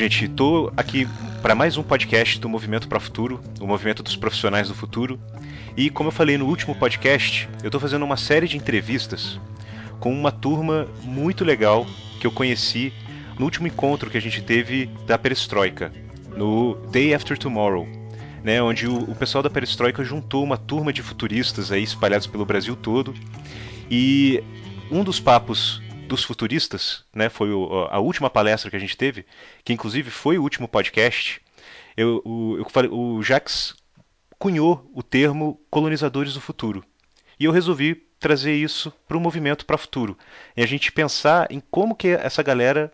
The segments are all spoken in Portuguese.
gente, estou aqui para mais um podcast do Movimento para o Futuro, o movimento dos profissionais do futuro. E como eu falei no último podcast, eu estou fazendo uma série de entrevistas com uma turma muito legal que eu conheci no último encontro que a gente teve da Perestroika, no Day After Tomorrow, né, onde o, o pessoal da Perestroika juntou uma turma de futuristas aí espalhados pelo Brasil todo. E um dos papos dos futuristas, né? Foi o, a última palestra que a gente teve, que inclusive foi o último podcast. Eu, o, eu falei, o Jacques cunhou o termo colonizadores do futuro. E eu resolvi trazer isso para o movimento para o futuro. E a gente pensar em como que essa galera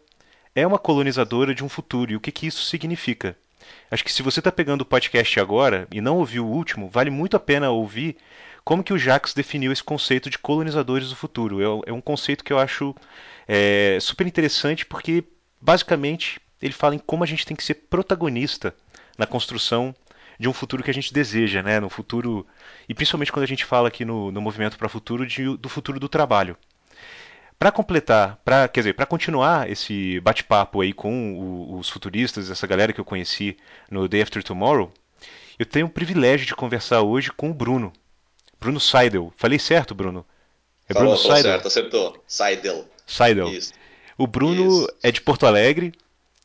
é uma colonizadora de um futuro e o que, que isso significa. Acho que se você está pegando o podcast agora e não ouviu o último, vale muito a pena ouvir como que o Jacques definiu esse conceito de colonizadores do futuro. É, é um conceito que eu acho é, super interessante porque, basicamente, ele fala em como a gente tem que ser protagonista na construção de um futuro que a gente deseja, né? No futuro e principalmente quando a gente fala aqui no, no movimento para o futuro de, do futuro do trabalho. Para completar, para quer dizer, para continuar esse bate-papo aí com o, os futuristas, essa galera que eu conheci no Day After Tomorrow, eu tenho o privilégio de conversar hoje com o Bruno. Bruno Seidel. Falei certo, Bruno? É Falou, Bruno Seidel? certo, acertou. Seidel. Seidel. Isso. O Bruno Isso. é de Porto Alegre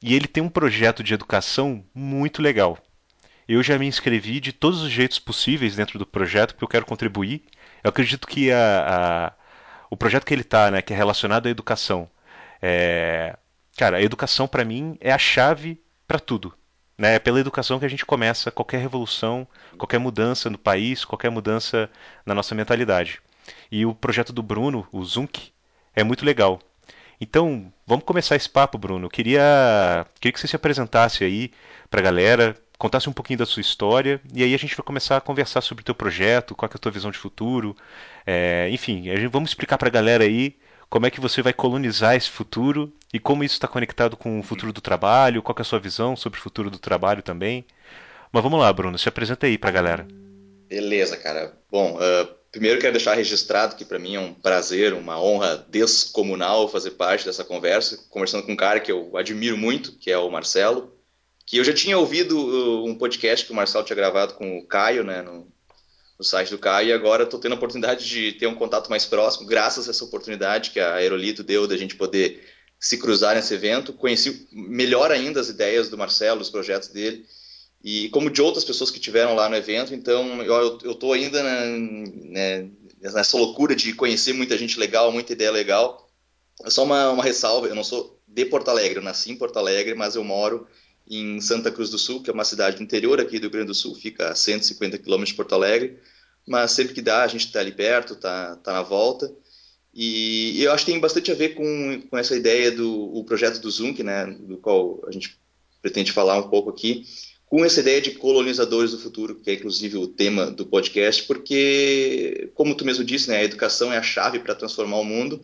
e ele tem um projeto de educação muito legal. Eu já me inscrevi de todos os jeitos possíveis dentro do projeto porque eu quero contribuir. Eu acredito que a, a o projeto que ele está, né, que é relacionado à educação, é... cara, a educação para mim é a chave para tudo. Né? É pela educação que a gente começa qualquer revolução, qualquer mudança no país, qualquer mudança na nossa mentalidade. E o projeto do Bruno, o Zunk, é muito legal. Então, vamos começar esse papo, Bruno. Eu queria, queria que você se apresentasse aí para a galera, contasse um pouquinho da sua história, e aí a gente vai começar a conversar sobre o teu projeto, qual é a tua visão de futuro. É, enfim, vamos explicar para a galera aí como é que você vai colonizar esse futuro e como isso está conectado com o futuro do trabalho, qual é a sua visão sobre o futuro do trabalho também. Mas vamos lá, Bruno, se apresenta aí para a galera. Beleza, cara. Bom, uh, primeiro quero deixar registrado que para mim é um prazer, uma honra descomunal fazer parte dessa conversa, conversando com um cara que eu admiro muito, que é o Marcelo, que eu já tinha ouvido uh, um podcast que o Marcelo tinha gravado com o Caio, né, no, no site do Caio e agora estou tendo a oportunidade de ter um contato mais próximo, graças a essa oportunidade que a Aerolito deu da gente poder se cruzar nesse evento. Conheci melhor ainda as ideias do Marcelo, os projetos dele e como de outras pessoas que tiveram lá no evento. Então eu estou ainda na, né, nessa loucura de conhecer muita gente legal, muita ideia legal. É só uma, uma ressalva, eu não sou de Porto Alegre, eu nasci em Porto Alegre, mas eu moro em Santa Cruz do Sul, que é uma cidade interior aqui do Rio Grande do Sul, fica a 150 quilômetros de Porto Alegre mas sempre que dá a gente está ali perto, está tá na volta. E, eu acho que tem bastante a ver com, com essa ideia do o projeto do Zunk, né, do qual a gente pretende falar um pouco aqui, com essa ideia de colonizadores do futuro, que é inclusive o tema do podcast, porque, como tu mesmo disse, né, a educação é a chave para transformar o mundo,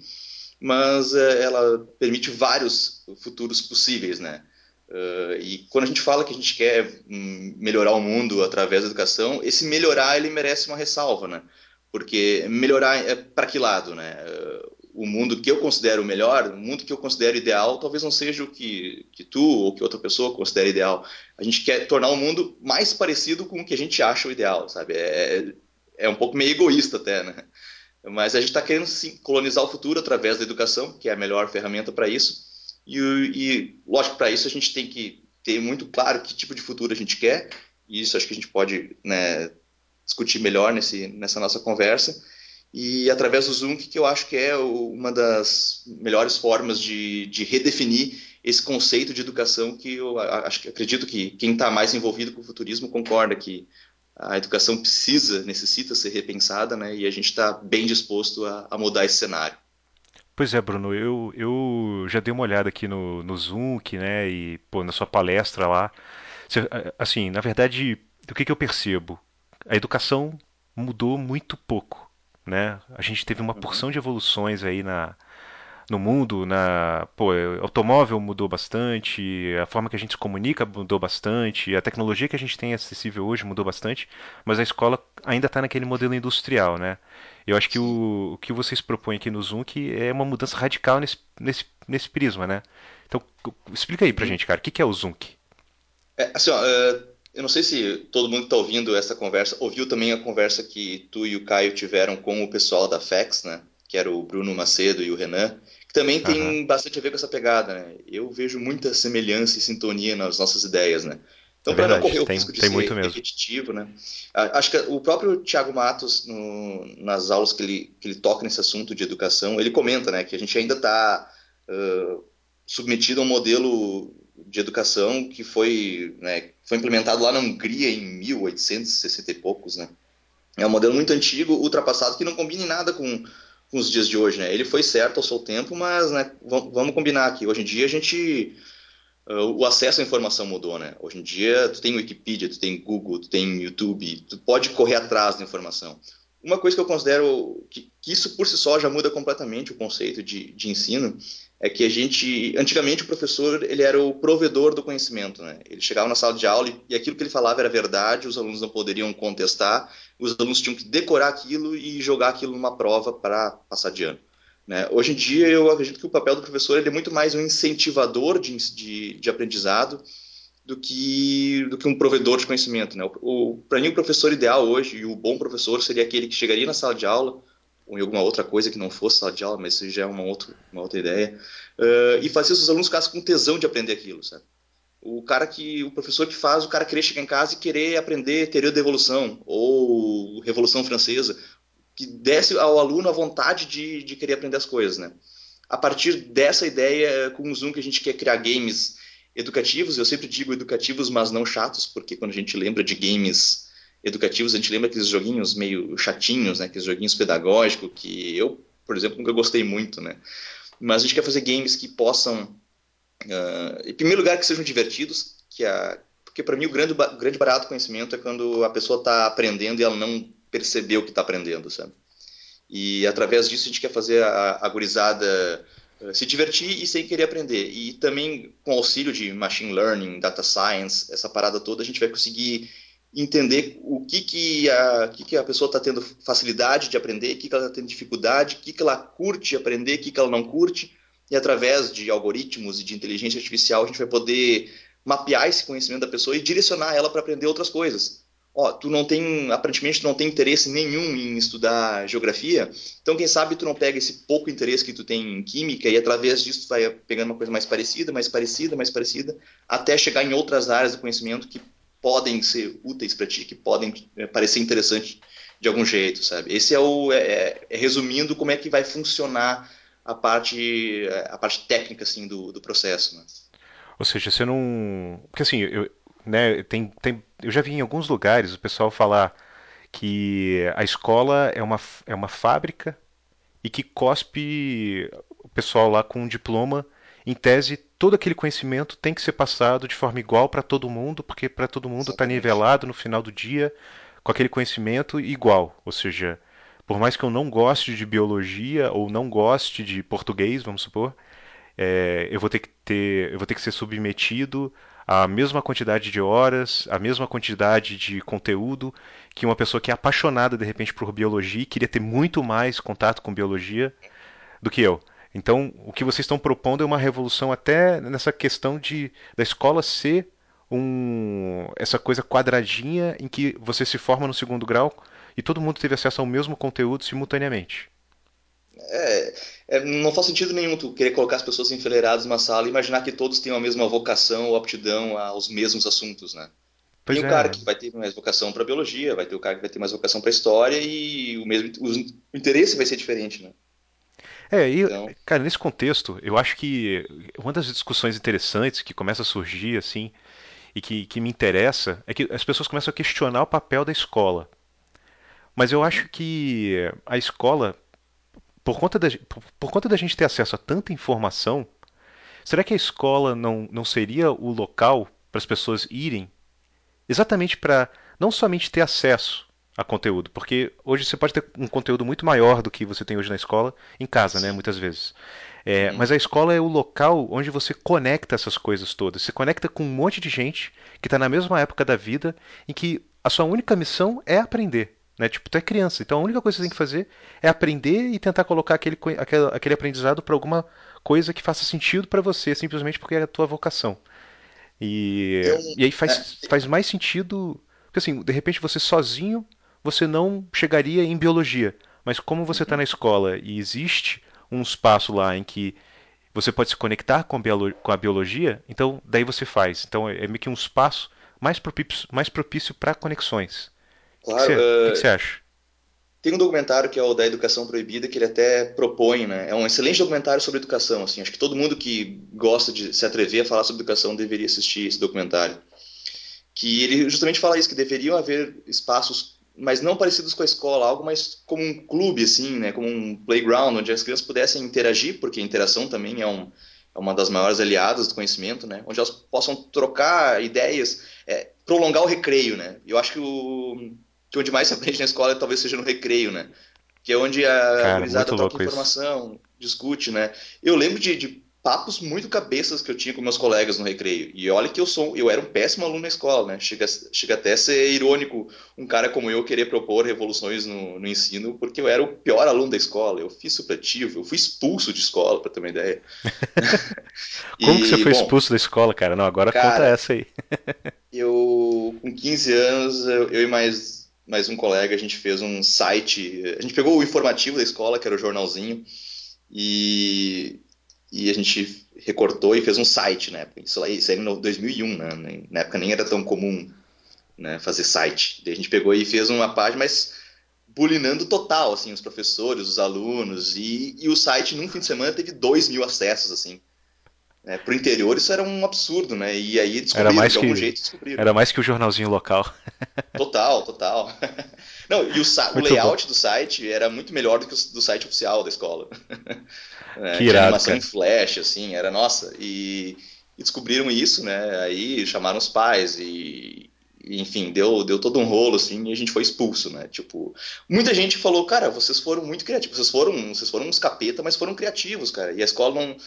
mas é, ela permite vários futuros possíveis, né? Uh, e quando a gente fala que a gente quer hum, melhorar o mundo através da educação, esse melhorar ele merece uma ressalva, né? Porque melhorar é para que lado, né? Uh, o mundo que eu considero melhor, o mundo que eu considero ideal, talvez não seja o que, que tu ou que outra pessoa considera ideal. A gente quer tornar o mundo mais parecido com o que a gente acha o ideal, sabe? É, é um pouco meio egoísta até, né? Mas a gente está querendo sim, colonizar o futuro através da educação, que é a melhor ferramenta para isso. E, e lógico, para isso a gente tem que ter muito claro que tipo de futuro a gente quer, e isso acho que a gente pode né, discutir melhor nesse, nessa nossa conversa. E através do Zoom, que eu acho que é uma das melhores formas de, de redefinir esse conceito de educação que eu acho, acredito que quem está mais envolvido com o futurismo concorda que a educação precisa, necessita ser repensada, né? E a gente está bem disposto a, a mudar esse cenário. Pois é, Bruno, eu, eu já dei uma olhada aqui no, no Zoom, né, e pô, na sua palestra lá. Assim, na verdade, o que, que eu percebo? A educação mudou muito pouco, né? A gente teve uma uhum. porção de evoluções aí na, no mundo, na, pô, automóvel mudou bastante, a forma que a gente se comunica mudou bastante, a tecnologia que a gente tem acessível hoje mudou bastante, mas a escola ainda está naquele modelo industrial, né? Eu acho que o, o, que vocês propõem aqui no Zoom que é uma mudança radical nesse, nesse, nesse prisma, né? Então, explica aí pra uhum. gente, cara, o que, que é o Zoom? É, assim, ó, uh, eu não sei se todo mundo que está ouvindo essa conversa ouviu também a conversa que tu e o Caio tiveram com o pessoal da FEX, né? Que era o Bruno Macedo e o Renan, que também tem uhum. bastante a ver com essa pegada, né? Eu vejo muita semelhança e sintonia nas nossas ideias, né? Então, é para não correr o tem, risco de ser repetitivo, né? Acho que o próprio Tiago Matos, no, nas aulas que ele, que ele toca nesse assunto de educação, ele comenta, né, que a gente ainda está uh, submetido a um modelo de educação que foi, né, foi implementado lá na Hungria em 1860 e poucos, né? É um modelo muito antigo, ultrapassado, que não combina em nada com, com os dias de hoje, né? Ele foi certo ao seu tempo, mas, né, vamos combinar aqui. Hoje em dia a gente o acesso à informação mudou, né? Hoje em dia, tu tem Wikipedia, tu tem Google, tu tem YouTube, tu pode correr atrás da informação. Uma coisa que eu considero que, que isso por si só já muda completamente o conceito de, de, ensino é que a gente, antigamente o professor ele era o provedor do conhecimento, né? Ele chegava na sala de aula e, e aquilo que ele falava era verdade, os alunos não poderiam contestar, os alunos tinham que decorar aquilo e jogar aquilo numa prova para passar de ano. Né? Hoje em dia, eu acredito que o papel do professor é muito mais um incentivador de, de, de, aprendizado do que, do que um provedor de conhecimento. Né? Para mim, o professor ideal hoje, e o bom professor, seria aquele que chegaria na sala de aula, ou em alguma outra coisa que não fosse sala de aula, mas isso já é uma outra, uma outra ideia, uh, e fazia os alunos ficassem com tesão de aprender aquilo, sabe? O cara que, o professor que faz o cara querer chegar em casa e querer aprender teoria da evolução, ou Revolução Francesa, que desse ao aluno a vontade de, de querer aprender as coisas, né? A partir dessa ideia, com o Zoom, que a gente quer criar games educativos, eu sempre digo educativos, mas não chatos, porque quando a gente lembra de games educativos, a gente lembra aqueles joguinhos meio chatinhos, né? Aqueles joguinhos pedagógicos que eu, por exemplo, nunca gostei muito, né? Mas a gente quer fazer games que possam, uh, em primeiro lugar, que sejam divertidos, que a, porque para mim o grande, o grande barato do conhecimento é quando a pessoa está aprendendo e ela não perceber o que está aprendendo, sabe? E através disso a gente quer fazer a, a gurizada uh, se divertir e sem querer aprender. E também com auxílio de machine learning, data science, essa parada toda, a gente vai conseguir entender o que, que, a, que, que a pessoa está tendo facilidade de aprender, o que, que ela está tendo dificuldade, o que, que ela curte aprender, o que, que ela não curte. E através de algoritmos e de inteligência artificial, a gente vai poder mapear esse conhecimento da pessoa e direcionar ela para aprender outras coisas ó, tu não tem, aparentemente tu não tem interesse nenhum em estudar geografia, então quem sabe tu não pega esse pouco interesse que tu tem em química e através disso tu vai pegando uma coisa mais parecida, mais parecida, mais parecida, até chegar em outras áreas do conhecimento que podem ser úteis para ti, que podem é, parecer interessantes de algum jeito, sabe? Esse é o, é, é, é, resumindo como é que vai funcionar a parte, é, a parte técnica, assim, do, do processo, né? Ou seja, você não... Porque assim, eu, né, tem, tem, eu já vi em alguns lugares o pessoal falar que a escola é uma, é uma fábrica e que cospe o pessoal lá com um diploma. Em tese, todo aquele conhecimento tem que ser passado de forma igual para todo mundo, porque para todo mundo está nivelado no final do dia com aquele conhecimento igual. Ou seja, por mais que eu não goste de biologia ou não goste de português, vamos supor, é, eu vou ter que ter, eu vou ter que ser submetido a mesma quantidade de horas, a mesma quantidade de conteúdo que uma pessoa que é apaixonada de repente por biologia e queria ter muito mais contato com biologia do que eu. Então, o que vocês estão propondo é uma revolução até nessa questão de da escola ser um, essa coisa quadradinha em que você se forma no segundo grau e todo mundo teve acesso ao mesmo conteúdo simultaneamente. É, é, não faz sentido nenhum tu querer colocar as pessoas enfileiradas numa sala e imaginar que todos tenham a mesma vocação ou aptidão aos mesmos assuntos, né? Pois tem é. o cara que vai ter mais vocação para biologia, vai ter o cara que vai ter mais vocação para história e o mesmo o interesse vai ser diferente, né? É, e, então... cara, nesse contexto, eu acho que uma das discussões interessantes que começa a surgir, assim, e que, que me interessa, é que as pessoas começam a questionar o papel da escola. Mas eu acho que a escola por conta, da, por, por conta da gente ter acesso a tanta informação, será que a escola não, não seria o local para as pessoas irem exatamente para não somente ter acesso a conteúdo, porque hoje você pode ter um conteúdo muito maior do que você tem hoje na escola, em casa, né, muitas vezes. É, mas a escola é o local onde você conecta essas coisas todas. Você conecta com um monte de gente que está na mesma época da vida, em que a sua única missão é aprender. Né? Tipo, tu é criança, então a única coisa que você tem que fazer é aprender e tentar colocar aquele, aquele, aquele aprendizado para alguma coisa que faça sentido para você, simplesmente porque é a tua vocação. E, eu, e aí faz, é, faz mais sentido. Porque assim, de repente você sozinho, você não chegaria em biologia. Mas como você está uhum. na escola e existe um espaço lá em que você pode se conectar com a, biologia, então daí você faz. Então é, é meio que um espaço mais propício, mais propício para conexões. Claro. O que, você, uh, você acha? Tem um documentário que é o da Educação Proibida que ele até propõe, né? É um excelente documentário sobre educação, assim. Acho que todo mundo que gosta de se atrever a falar sobre educação deveria assistir esse documentário. Que ele justamente fala isso, que deveriam haver espaços, mas não parecidos com a escola, algo mais como um clube, assim, né? Como um playground, onde as crianças pudessem interagir, porque a interação também é um, é uma das maiores aliadas do conhecimento, né? Onde elas possam trocar ideias, é, prolongar o recreio, né? Eu acho que o que onde mais se aprende na escola talvez seja no recreio, né? Que é onde a gurizada troca informação, isso. discute, né? Eu lembro de, de, papos muito cabeças que eu tinha com meus colegas no recreio. E olha que eu sou, eu era um péssimo aluno na escola, né? Chega, chega até a ser irônico um cara como eu querer propor revoluções no, no ensino, porque eu era o pior aluno da escola. Eu fiz supletivo, eu fui expulso de escola, para ter uma ideia. como e, que você foi bom, expulso da escola, cara? Não, agora cara, conta essa aí. eu, com 15 anos, eu, eu e mais mais um colega, a gente fez um site. A gente pegou o informativo da escola, que era o jornalzinho, e, e a gente recortou e fez um site na época. Isso, isso aí em 2001, né? Na época nem era tão comum né, fazer site. Daí a gente pegou e fez uma página, mas bulinando total, assim, os professores, os alunos, e, e o site num fim de semana teve 2 mil acessos, assim. É, pro interior isso era um absurdo, né? E aí descobriram, era mais de algum que, jeito descobriram. Era mais que o jornalzinho local. Total, total. Não, e o, o layout bom. do site era muito melhor do que o do site oficial da escola. É, que irado, animação cara. em flash, assim, era nossa. E, e, descobriram isso, né? Aí chamaram os pais e, e, enfim, deu, deu todo um rolo, assim, e a gente foi expulso, né? Tipo, muita gente falou, cara, vocês foram muito criativos, vocês foram, vocês foram uns capeta, mas foram criativos, cara. E a escola não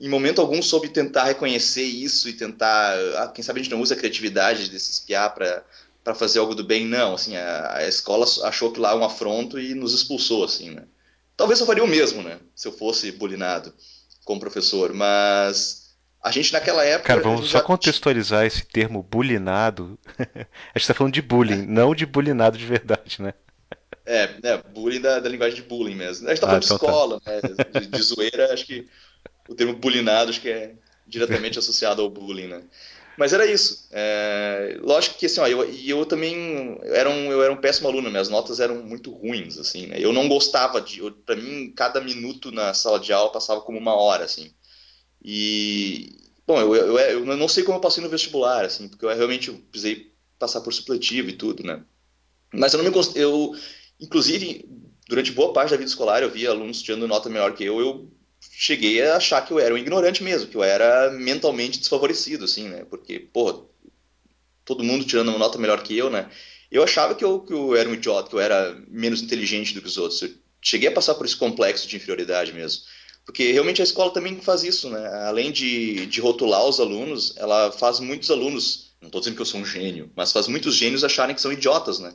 em momento algum soube tentar reconhecer isso e tentar, ah, quem sabe a gente não usa a criatividade de se espiar para para fazer algo do bem, não, assim, a, a, escola achou que lá é um afronto e nos expulsou, assim, né. Talvez eu faria o mesmo, né, se eu fosse bulinado como professor, mas a gente naquela época... Cara, vamos só já... contextualizar esse termo bulinado, a gente tá falando de bullying, é. não de bulinado de verdade, né. É, é bullying da, da linguagem de bullying mesmo. A gente tá falando ah, então de tá. escola, tá. né, de, de zoeira, acho que o termo bulinado acho que é diretamente associado ao bullying, né? Mas era isso. É, lógico que assim, ó, eu, eu também era, um, eu era um péssimo aluno, minhas notas eram muito ruins, assim, né? Eu não gostava de. Para mim, cada minuto na sala de aula passava como uma hora, assim. E. Bom, eu, eu, eu não sei como eu passei no vestibular, assim, porque eu realmente precisei passar por supletivo e tudo, né? Mas eu não me. Eu, inclusive, durante boa parte da vida escolar, eu via alunos tirando nota melhor que eu, eu cheguei a achar que eu era um ignorante mesmo, que eu era mentalmente desfavorecido, assim, né? Porque, pô, todo mundo tirando uma nota melhor que eu, né? Eu achava que eu, que eu era um idiota, que eu era menos inteligente do que os outros. Eu cheguei a passar por esse complexo de inferioridade mesmo. Porque realmente a escola também faz isso, né? Além de, de rotular os alunos, ela faz muitos alunos, não estou dizendo que eu sou um gênio, mas faz muitos gênios acharem que são idiotas, né?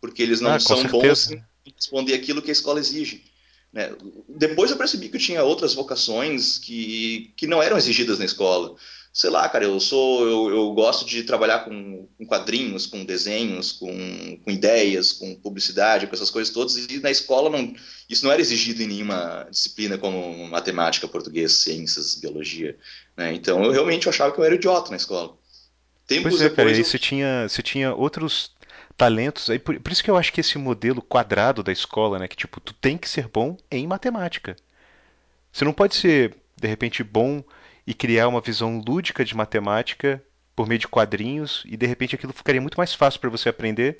Porque eles não ah, são bons em responder aquilo que a escola exige. Né? Depois eu percebi que eu tinha outras vocações que, que não eram exigidas na escola. Sei lá, cara, eu sou eu, eu gosto de trabalhar com, com quadrinhos, com desenhos, com, com, ideias, com publicidade, com essas coisas todas. E na escola não, isso não era exigido em nenhuma disciplina como matemática, português, ciências, biologia. Né? Então eu realmente achava que eu era idiota na escola. Tempos pois é, cara, eu... você tinha, você tinha outros talentos. Aí por, por, isso que eu acho que esse modelo quadrado da escola, né, que tipo, tu tem que ser bom em matemática. Você não pode ser, de repente, bom e criar uma visão lúdica de matemática por meio de quadrinhos e de repente aquilo ficaria muito mais fácil para você aprender.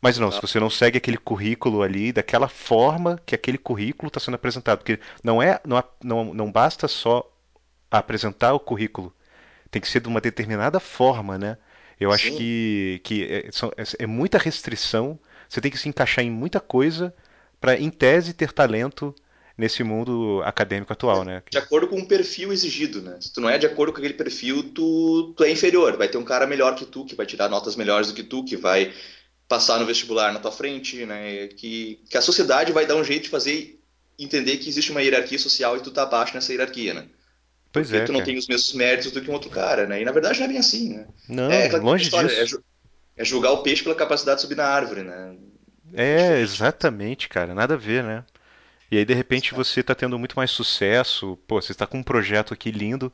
Mas não, se você não segue aquele currículo ali daquela forma que aquele currículo está sendo apresentado, porque não é não, não, não basta só apresentar o currículo, tem que ser de uma determinada forma, né? Eu Sim. acho que, que é, é, é, muita restrição. Você tem que se encaixar em muita coisa para, em tese, ter talento nesse mundo acadêmico atual, é, né? De acordo com o perfil exigido, né? Se tu não é de acordo com aquele perfil, tu, tu é inferior. Vai ter um cara melhor que tu, que vai tirar notas melhores do que tu, que vai passar no vestibular na tua frente, né? Que, que a sociedade vai dar um jeito de fazer entender que existe uma hierarquia social e tu tá abaixo nessa hierarquia, né? Pois Porque é. tu não cara. tem os mesmos méritos do que um outro cara, né? E na verdade não é bem assim, né? Não, é, longe história, disso. É, é julgar o peixe pela capacidade de subir na árvore, né? É, diferente. exatamente, cara. Nada a ver, né? E aí, de repente, você tá tendo muito mais sucesso. Pô, você está com um projeto aqui lindo,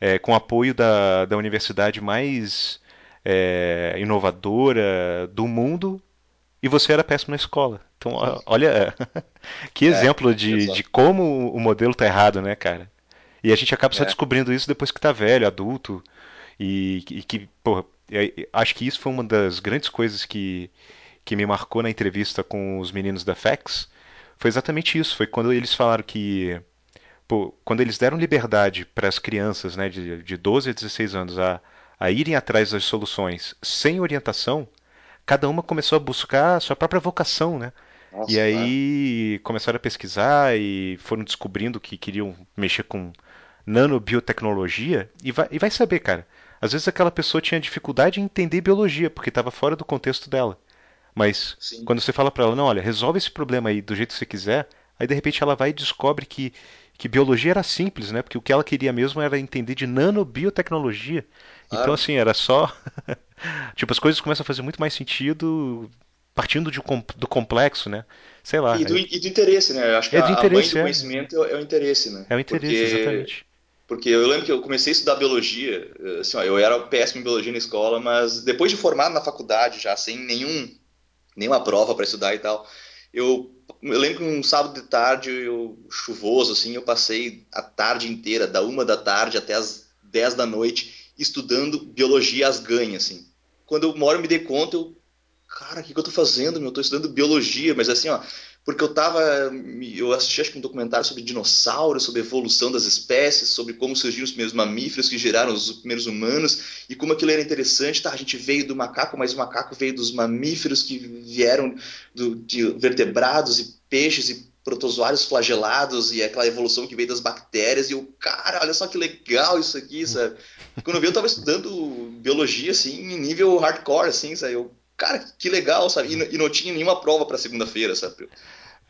é, com apoio da, da universidade mais é, inovadora do mundo, e você era péssimo na escola. Então, olha, que É, exemplo de, de como o modelo tá errado, né, cara? E a gente acaba só É, descobrindo isso depois que tá velho, adulto, e, e que, é- acho que isso foi uma das grandes coisas que, que me marcou na entrevista com os meninos da FAX. Foi exatamente isso. Foi quando eles falaram que, pô, quando eles deram liberdade para as crianças, né, de, de 12 a 16 anos a, a irem atrás das soluções sem orientação, cada uma começou a buscar a sua própria vocação, né? E nossa, claro. aí começaram a pesquisar e foram descobrindo que queriam mexer com nanobiotecnologia e vai, e vai saber, cara. Às vezes aquela pessoa tinha dificuldade em entender biologia porque estava fora do contexto dela. Mas Sim. quando você fala para ela, não, olha, resolve esse problema aí do jeito que você quiser, aí de repente ela vai e descobre que, que biologia era simples, né? Porque o que ela queria mesmo era entender de nanobiotecnologia. Então, assim, era só. tipo, as coisas começam a fazer muito mais sentido partindo de do complexo, né? Sei lá. E do, e do interesse, né? Eu acho que É a, a mãe interesse, do é. conhecimento é, é o interesse, né? É o interesse, Porque, exatamente. Porque eu lembro que eu comecei a estudar biologia, assim, ó, eu era péssimo em biologia na escola, mas depois de formado na faculdade, já sem nenhum, nenhuma prova para estudar e tal, eu, eu lembro que um sábado de tarde, eu, chuvoso, assim, eu passei a tarde inteira, da uma da tarde até as dez da noite, estudando biologia às ganhas, assim. Quando eu eu me dei conta, eu cara, o que, que eu tô fazendo, meu? Eu tô estudando biologia, mas assim, ó, porque eu tava, eu assisti acho que um documentário sobre dinossauros, sobre a evolução das espécies, sobre como surgiram os primeiros mamíferos que geraram os primeiros humanos e como aquilo era interessante. Tá, a gente veio do macaco, mas o macaco veio dos mamíferos que vieram do, de vertebrados e peixes e protozoários flagelados e aquela evolução que veio das bactérias e eu, cara, olha só que legal isso aqui, sabe? Quando eu vi, eu tava estudando biologia, assim, em nível hardcore, assim, sabe? Eu, cara, que legal, sabe? E, não- e não tinha nenhuma prova para segunda-feira, sabe?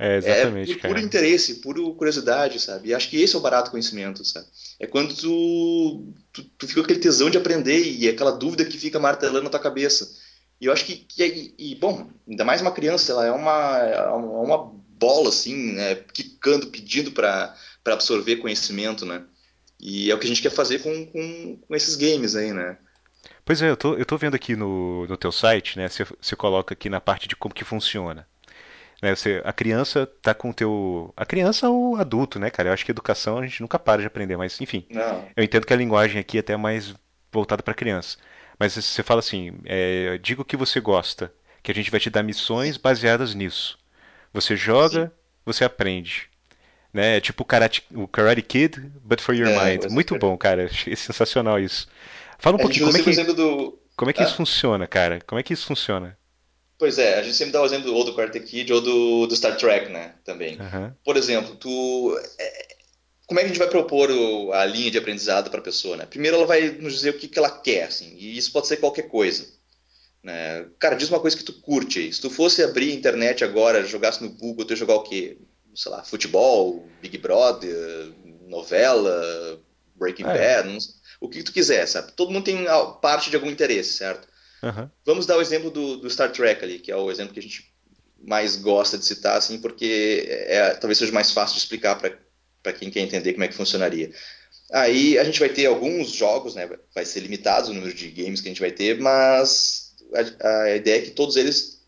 É, É exatamente, por puro cara. interesse, puro curiosidade, sabe? E acho que esse é o barato conhecimento, sabe? É quando tu, tu, tu fica com aquele tesão de aprender e aquela dúvida que fica martelando na tua cabeça. E eu acho que, que é- e, bom, ainda mais uma criança, ela é uma, é uma bola, assim, né? Quicando, pedindo para para absorver conhecimento, né? E é o que a gente quer fazer com, com, com esses games aí, né? Pois é, eu tô, eu tô vendo aqui no, no teu site, né? Você, você coloca aqui na parte de como que funciona. Né, você, a criança tá com o teu. A criança ou o adulto, né, cara? Eu acho que educação a gente nunca para de aprender, mas enfim. Não, Eu entendo que a linguagem aqui é até mais voltada para criança. Mas você fala assim, é, diga o que você gosta, que a gente vai te dar missões baseadas nisso. Você sim. joga, você aprende. Né? É tipo o Karate, o Karate Kid, but for your É, mind. Muito bom, cara. Achei sensacional isso. Fala um pouquinho, como é que, do. como é que isso Hã? funciona, cara? Como é que isso funciona? Pois é, a gente sempre dá o exemplo ou do Karate Kid ou do, do Star Trek, né? Também. Aham. Por exemplo, tu. Como é que a gente vai propor o- a linha de aprendizado para a pessoa, né? Primeiro ela vai nos dizer o que, que ela quer, assim, e isso pode ser qualquer coisa. Né? Cara, diz uma coisa que tu curte aí. Se tu fosse abrir a internet agora, jogasse no Google, tu ia jogar o quê? Sei lá, futebol, Big Brother, novela, Breaking é. Bad, não sei. o que tu quiser, sabe? Todo mundo tem parte de algum interesse, certo? Aham. Vamos dar o exemplo do, do Star Trek ali, que é o exemplo que a gente mais gosta de citar, assim, porque é, talvez seja mais fácil de explicar para quem quer entender como é que funcionaria. Aí a gente vai ter alguns jogos, né? Vai ser limitado o número de games que a gente vai ter, mas a, a ideia é que todos eles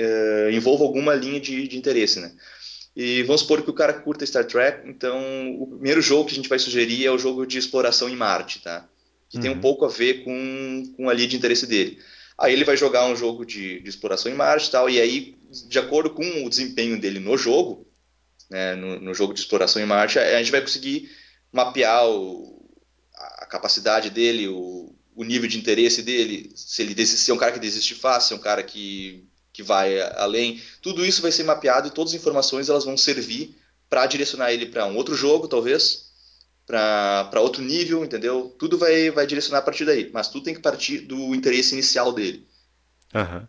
uh, envolvam alguma linha de, de, interesse, né? E vamos supor que o cara curta Star Trek, então o primeiro jogo que a gente vai sugerir é o jogo de exploração em Marte, tá? Que tem um Uhum. pouco a ver com, com a linha de interesse dele. Aí ele vai jogar um jogo de, de exploração em Marte e tal, e aí, de acordo com o desempenho dele no jogo, né, no, no, jogo de exploração em Marte, a gente vai conseguir mapear o, a capacidade dele, o, o, nível de interesse dele, se ele desiste, se é um cara que desiste fácil, se é um cara que, que vai além. Tudo isso vai ser mapeado e todas as informações elas vão servir para direcionar ele para um outro jogo, talvez, para outro nível, entendeu? Tudo vai, vai direcionar a partir daí, mas tudo tem que partir do interesse inicial dele. Aham.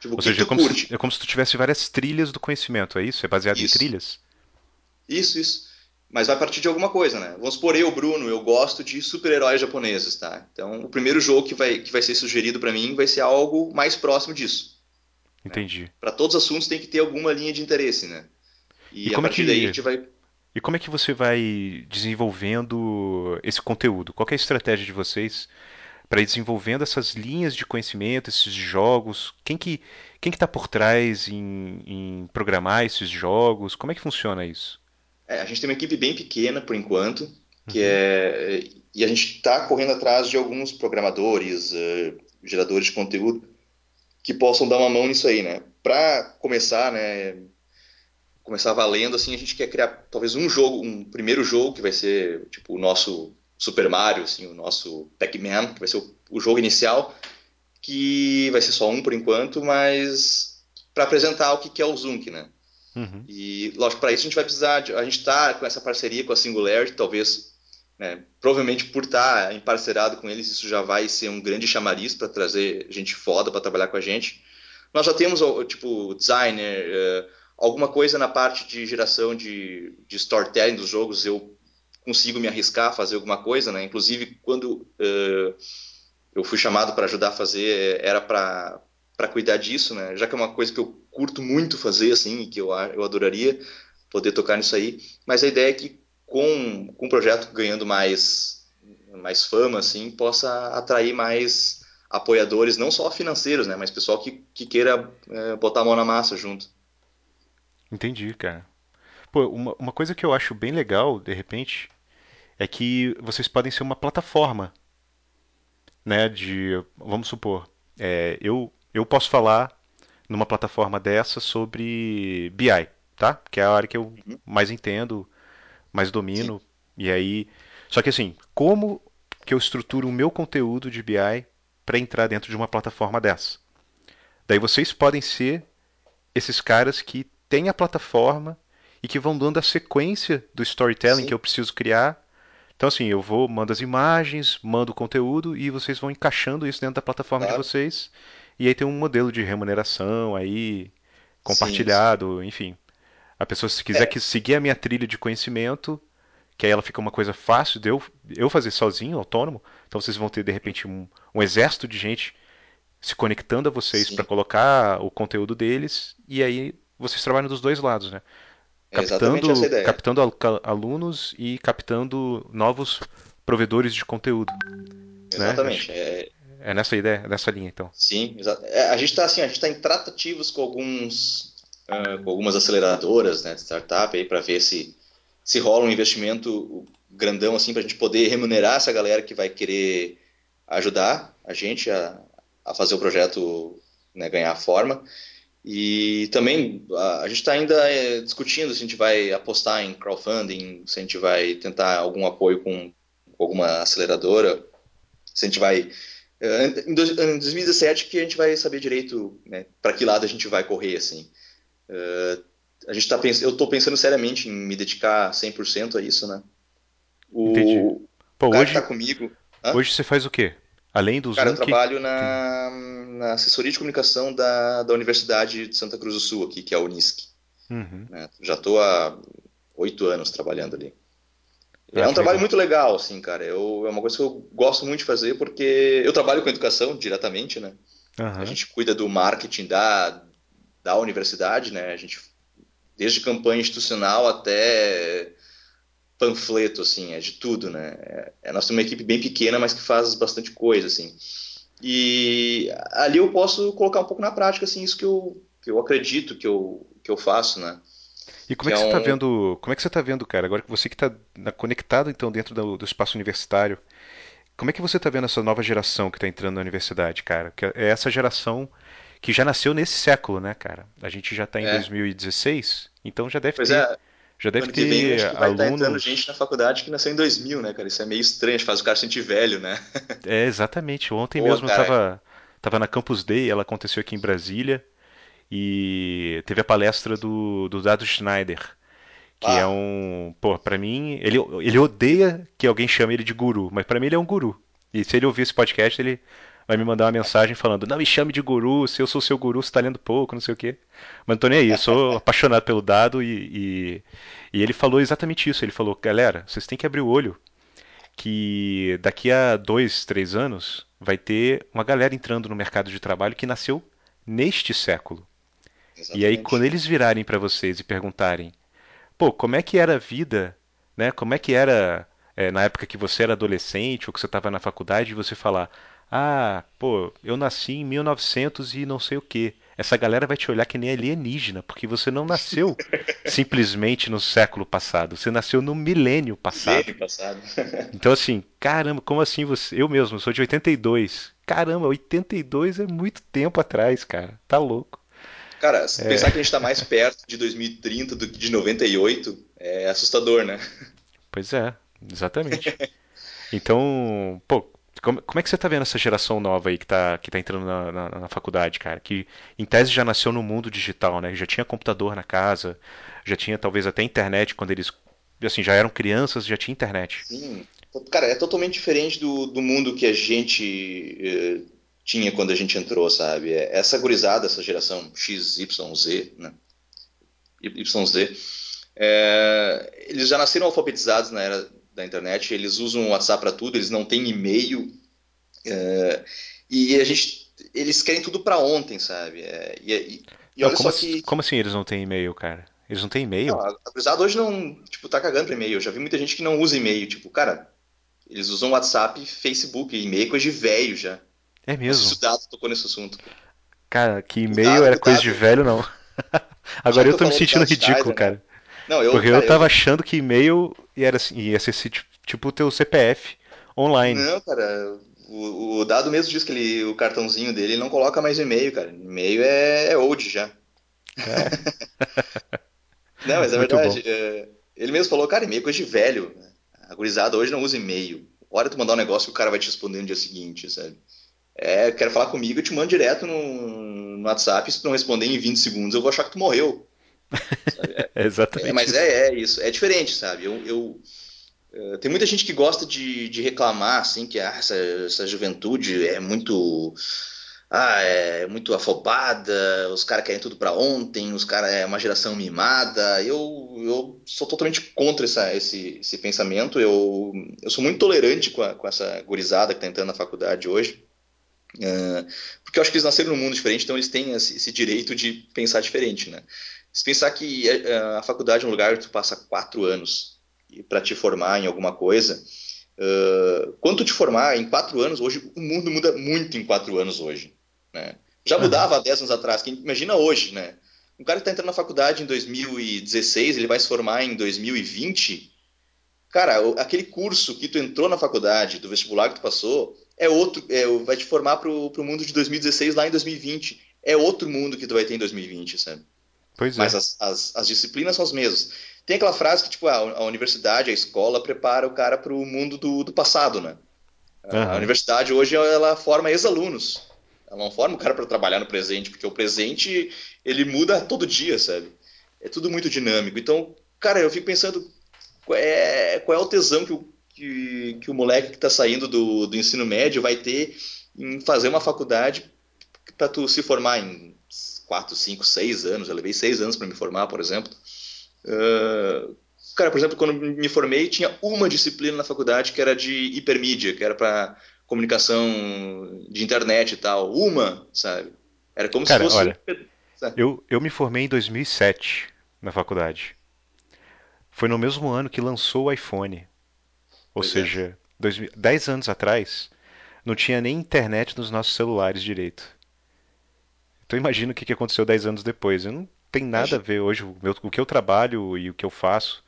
Tipo, o Ou que seja, é como, se, é como se tu tivesse várias trilhas do conhecimento, é isso? É baseado em Isso, trilhas? isso, isso. Mas vai partir de alguma coisa, né? Vamos supor, eu, Bruno, eu gosto de super-heróis japoneses, tá? Então, o primeiro jogo que vai, que vai ser sugerido para mim vai ser algo mais próximo disso. Né? Entendi. Para todos os assuntos tem que ter alguma linha de interesse, né? E E a é partir daí a que gente vai. E como é que você vai desenvolvendo esse conteúdo? Qual é a estratégia de vocês para ir desenvolvendo essas linhas de conhecimento, esses jogos? Quem que quem que está por trás em, em programar esses jogos? Como é que funciona isso? É, a gente tem uma equipe bem pequena por enquanto, que Uhum, é. E a gente está correndo atrás de alguns programadores, eh, geradores de conteúdo que possam dar uma mão nisso aí, né? Para começar, né? Começar valendo, assim, a gente quer criar talvez um jogo, um primeiro jogo que vai ser tipo o nosso Super Mario, assim, o nosso Pac-Man, que vai ser o, o jogo inicial, que vai ser só um por enquanto, mas para apresentar o que que é o Zunk, né? uhum, E, lógico, para isso a gente vai precisar. De, a gente está com essa parceria com a Singularity, talvez, né, provavelmente por estar tá emparcerado com eles, isso já vai ser um grande chamariz para trazer gente foda para trabalhar com a gente. Nós já temos, tipo, designer, uh, alguma coisa na parte de geração de, de storytelling dos jogos, eu consigo me arriscar a fazer alguma coisa, né? Inclusive, quando uh, eu fui chamado para ajudar a fazer, era para para cuidar disso, né? Já que é uma coisa que eu curto muito fazer, assim, que eu, eu adoraria poder tocar nisso aí. Mas a ideia é que com, com o projeto ganhando mais, mais fama, assim, possa atrair mais apoiadores, não só financeiros, né? Mas pessoal que, que queira é, botar a mão na massa junto. Entendi, cara. Pô, uma, uma coisa que eu acho bem legal, de repente, é que vocês podem ser uma plataforma, né? De, vamos supor, é, eu eu posso falar numa plataforma dessa sobre BI, tá? Que é a área que eu Uhum. mais entendo, mais Sim, domino. E aí, só que assim, como que eu estruturo o meu conteúdo de BI para entrar dentro de uma plataforma dessa? Daí vocês podem ser esses caras que têm a plataforma e que vão dando a sequência do storytelling que sim, eu preciso criar. Então assim, eu vou mando as imagens, mando o conteúdo e vocês vão encaixando isso dentro da plataforma de claro. vocês. E aí tem um modelo de remuneração aí Sim, sim. compartilhado, enfim. A pessoa se quiser É, que seguir a minha trilha de conhecimento, que aí ela fica uma coisa fácil de eu, eu fazer sozinho, autônomo. Então vocês vão ter de repente um, um exército de gente se conectando a vocês para sim. colocar o conteúdo deles e aí vocês trabalham dos dois lados, né? É Captando, ideia. captando al- alunos e captando novos provedores de conteúdo, né? Exatamente. que É, é nessa ideia, nessa linha então. sim, é, a gente está assim, a gente está em tratativas com alguns, ah, com algumas aceleradoras, né, de startup aí para ver se se rola um investimento grandão assim para a gente poder remunerar essa galera que vai querer ajudar a gente a, a fazer o projeto né, ganhar forma. E também a, gente está ainda é, discutindo se a gente vai apostar em crowdfunding, se a gente vai tentar algum apoio com, alguma aceleradora, se a gente vai. é, Em dois- em 2017 que a gente vai saber direito né, para que lado a gente vai correr assim. É, a gente tá pens... eu estou pensando seriamente em me dedicar 100% a isso, né? Entendi. O, Pô, o cara que está hoje, comigo, hã? hoje você faz o quê? Além do Cara, eu que, trabalho que... na, na assessoria de comunicação da, da Universidade de Santa Cruz do Sul aqui, que é a Unisc. Uhum. né? Já estou há oito anos trabalhando ali. É Ah, um trabalho legal. muito legal, assim, cara. Eu, é uma coisa que eu gosto muito de fazer porque eu trabalho com educação diretamente, né? A Aham. gente cuida do marketing da, da universidade, né? A gente, desde campanha institucional até panfleto, assim, é de tudo, né? É, é- nós temos uma equipe bem pequena, mas que faz bastante coisa, assim. E ali eu posso colocar um pouco na prática, assim, isso que eu, que eu acredito que eu, que eu faço, né? E como Que é é que você está um, vendo, como é que você tá vendo, cara? Agora que você que está conectado então dentro do, do espaço universitário, como é que você está vendo essa nova geração que está entrando na universidade, cara? Que é essa geração que já nasceu nesse século, né, cara? A gente já está em é, 2016, então já deve pois ter, é, já deve ano que vem acho ter que vai estar entrando gente na alunos. faculdade que nasceu em 2000, né, cara? Isso é meio estranho, faz o cara sentir velho, né? É, exatamente. Ontem Pô, mesmo eu cara, estava tava na Campus Day, ela aconteceu aqui em Brasília e teve a palestra do, do Dado Schneider, que é ah, um, pô, pra mim, ele, ele odeia que alguém chame ele de guru, mas pra mim ele é um guru. E se ele ouvir esse podcast, ele vai me mandar uma mensagem falando: Não me chame de guru, se eu sou seu guru, você tá lendo pouco, não sei o quê. Mas não tô nem aí, eu sou apaixonado pelo dado e, e, e ele falou exatamente isso. Ele falou: Galera, vocês têm que abrir o olho que daqui a dois, três anos vai ter uma galera entrando no mercado de trabalho que nasceu neste século. Exatamente. E aí, quando eles virarem para vocês e perguntarem, pô, como é que era a vida, né? Como é que era é, na época que você era adolescente ou que você estava na faculdade, e você falar, ah, pô, eu nasci em 1900 e não sei o quê. Essa galera vai te olhar que nem alienígena, porque você não nasceu simplesmente no século passado, você nasceu no milênio passado. Milênio passado. então assim, caramba, como assim você? Eu mesmo, sou de 82. Caramba, 82 é muito tempo atrás, cara. Tá louco. Cara, se é... pensar que a gente está mais perto de 2030 do que de 98, é assustador, né? Pois é, exatamente. Então, pô, como, como, é que você está vendo essa geração nova aí que está que tá entrando na, na, na, faculdade, cara? Que em tese já nasceu no mundo digital, né? Já tinha computador na casa, já tinha talvez até internet quando eles, assim, já eram crianças, já tinha internet. Sim, cara, é totalmente diferente do, do mundo que a gente eh, tinha quando a gente entrou, sabe? É, essa gurizada, essa geração X, Y, Z, né? YZ, é, eles já nasceram alfabetizados na era da internet, eles usam o WhatsApp para tudo, eles não têm e-mail, é, e a gente, eles querem tudo para ontem, sabe? É, e, e, e olha não, só assim, que... Como assim eles não têm e-mail, cara? Eles não têm e-mail? Não, a gurizada hoje não, tipo, tá cagando pra e-mail. Eu já vi muita gente que não usa e-mail, tipo, cara, eles usam WhatsApp, Facebook, e-mail é coisa de velho já. É mesmo? Se o Dado tocou nesse assunto. Cara, que e-mail era coisa de velho, não. Agora eu tô me sentindo ridículo, né? cara. Não, eu, Porque cara, eu tava eu... achando que e-mail ia, assim, ia ser tipo o teu CPF online. Não, cara. O, o, Dado mesmo diz que ele, o cartãozinho dele ele não coloca mais e-mail, cara. E-mail é, é old já. É. não, mas é Muito verdade. É, ele mesmo falou, cara, e-mail é coisa de velho. A gurizada hoje não usa e-mail. Hora tu mandar um negócio que o cara vai te responder no dia seguinte, sabe? É, quer falar comigo, eu te mando direto no, no WhatsApp. Se tu não responder em 20 segundos, eu vou achar que tu morreu. É, exatamente. É, mas é, é, isso. É diferente, sabe? Eu, eu uh, tem muita gente que gosta de, de reclamar, assim, que ah, essa, essa juventude é muito. Ah, é muito afobada, os caras querem tudo para ontem, os caras é uma geração mimada. Eu, eu sou totalmente contra essa, esse, esse pensamento. Eu, eu sou muito tolerante com, a, com essa gurizada que está entrando na faculdade hoje. Uh, porque eu acho que eles nasceram num mundo diferente, então eles têm esse, esse direito de pensar diferente, né? Se pensar que uh, a faculdade é um lugar que tu passa quatro anos para te formar em alguma coisa, uh, quando tu te formar em quatro anos, hoje o mundo muda muito em quatro anos hoje, né? Já mudava há dez anos atrás, imagina hoje, né? Um cara que está entrando na faculdade em 2016, ele vai se formar em 2020, cara, aquele curso que tu entrou na faculdade, do vestibular que tu passou, é outro, é, vai te formar para o mundo de 2016 lá em 2020. É outro mundo que tu vai ter em 2020, sabe? Pois é. Mas as, as, as disciplinas são as mesmas. Tem aquela frase que, tipo, a, a universidade, a escola prepara o cara para o mundo do, do passado, né? Uhum. A universidade hoje, ela forma ex-alunos. Ela não forma o cara para trabalhar no presente, porque o presente, ele muda todo dia, sabe? É tudo muito dinâmico. Então, cara, eu fico pensando qual é, qual é o tesão que o, que, que o moleque que está saindo do, do ensino médio vai ter em fazer uma faculdade para tu se formar em 4, 5, 6 anos. Eu levei 6 anos para me formar, por exemplo. Uh, cara, por exemplo, quando me formei, tinha uma disciplina na faculdade que era de hipermídia, que era para comunicação de internet e tal. Uma, sabe? Era como cara, se fosse. Olha, eu, eu me formei em 2007 na faculdade. Foi no mesmo ano que lançou o iPhone. Ou pois é. seja, é. 10 anos atrás, não tinha nem internet nos nossos celulares direito. Então imagina o que aconteceu 10 anos depois. Eu não tem nada a ver hoje. O, meu, o que eu trabalho e o que eu faço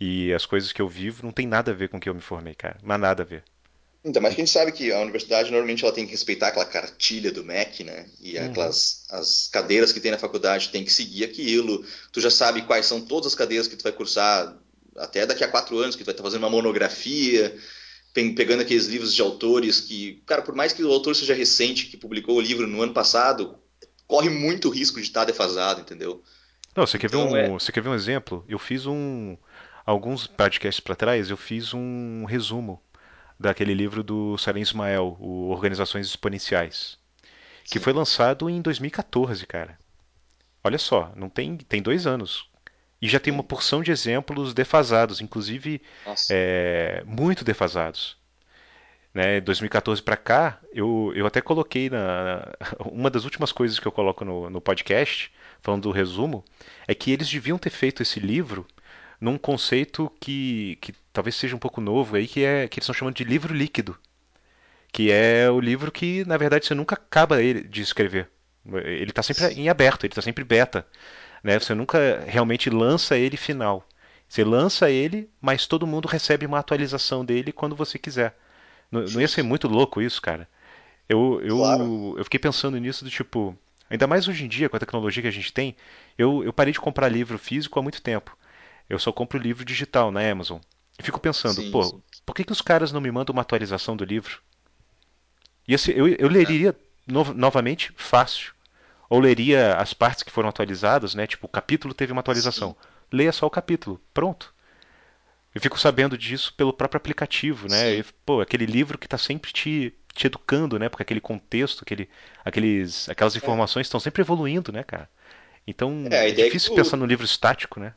e as coisas que eu vivo não tem nada a ver com o que eu me formei, cara. Mas nada a ver. Então, mas a gente sabe que a universidade normalmente ela tem que respeitar aquela cartilha do MEC, né? E uhum. aquelas as cadeiras que tem na faculdade tem que seguir aquilo. Tu já sabe quais são todas as cadeiras que tu vai cursar até daqui a quatro anos, que tu vai estar fazendo uma monografia, pegando aqueles livros de autores que, cara, por mais que o autor seja recente, que publicou o livro no ano passado, corre muito risco de estar defasado, entendeu? Não, você quer ver então, um, é... você quer ver um exemplo? Eu fiz um alguns podcasts para trás, eu fiz um resumo daquele livro do Salim Ismael, o Organizações Exponenciais, que Sim. foi lançado em 2014, cara. Olha só, não tem, tem dois anos. E já tem uma porção de exemplos defasados, inclusive é, muito defasados. Né, 2014 para cá, eu, eu até coloquei na, uma das últimas coisas que eu coloco no, no podcast, falando do resumo, é que eles deviam ter feito esse livro num conceito que, que talvez seja um pouco novo aí, que é que eles estão chamando de livro líquido, que é o livro que na verdade você nunca acaba de escrever. Ele está sempre em aberto, ele está sempre beta. Né? Você nunca realmente lança ele final. Você lança ele, mas todo mundo recebe uma atualização dele quando você quiser. Não, não ia ser muito louco isso, cara? Eu, eu, claro. eu fiquei pensando nisso do tipo. Ainda mais hoje em dia, com a tecnologia que a gente tem, eu, eu parei de comprar livro físico há muito tempo. Eu só compro livro digital na Amazon. E fico pensando, sim, pô, sim. por que, que os caras não me mandam uma atualização do livro? E assim, eu, eu leria no, novamente fácil. Ou leria as partes que foram atualizadas, né? Tipo, o capítulo teve uma atualização. Sim. Leia só o capítulo. Pronto. Eu fico sabendo disso pelo próprio aplicativo, né? E, pô, aquele livro que está sempre te, te educando, né? Porque aquele contexto, aquele, aqueles, aquelas é. informações estão sempre evoluindo, né, cara? Então é, é difícil tu... pensar no livro estático, né?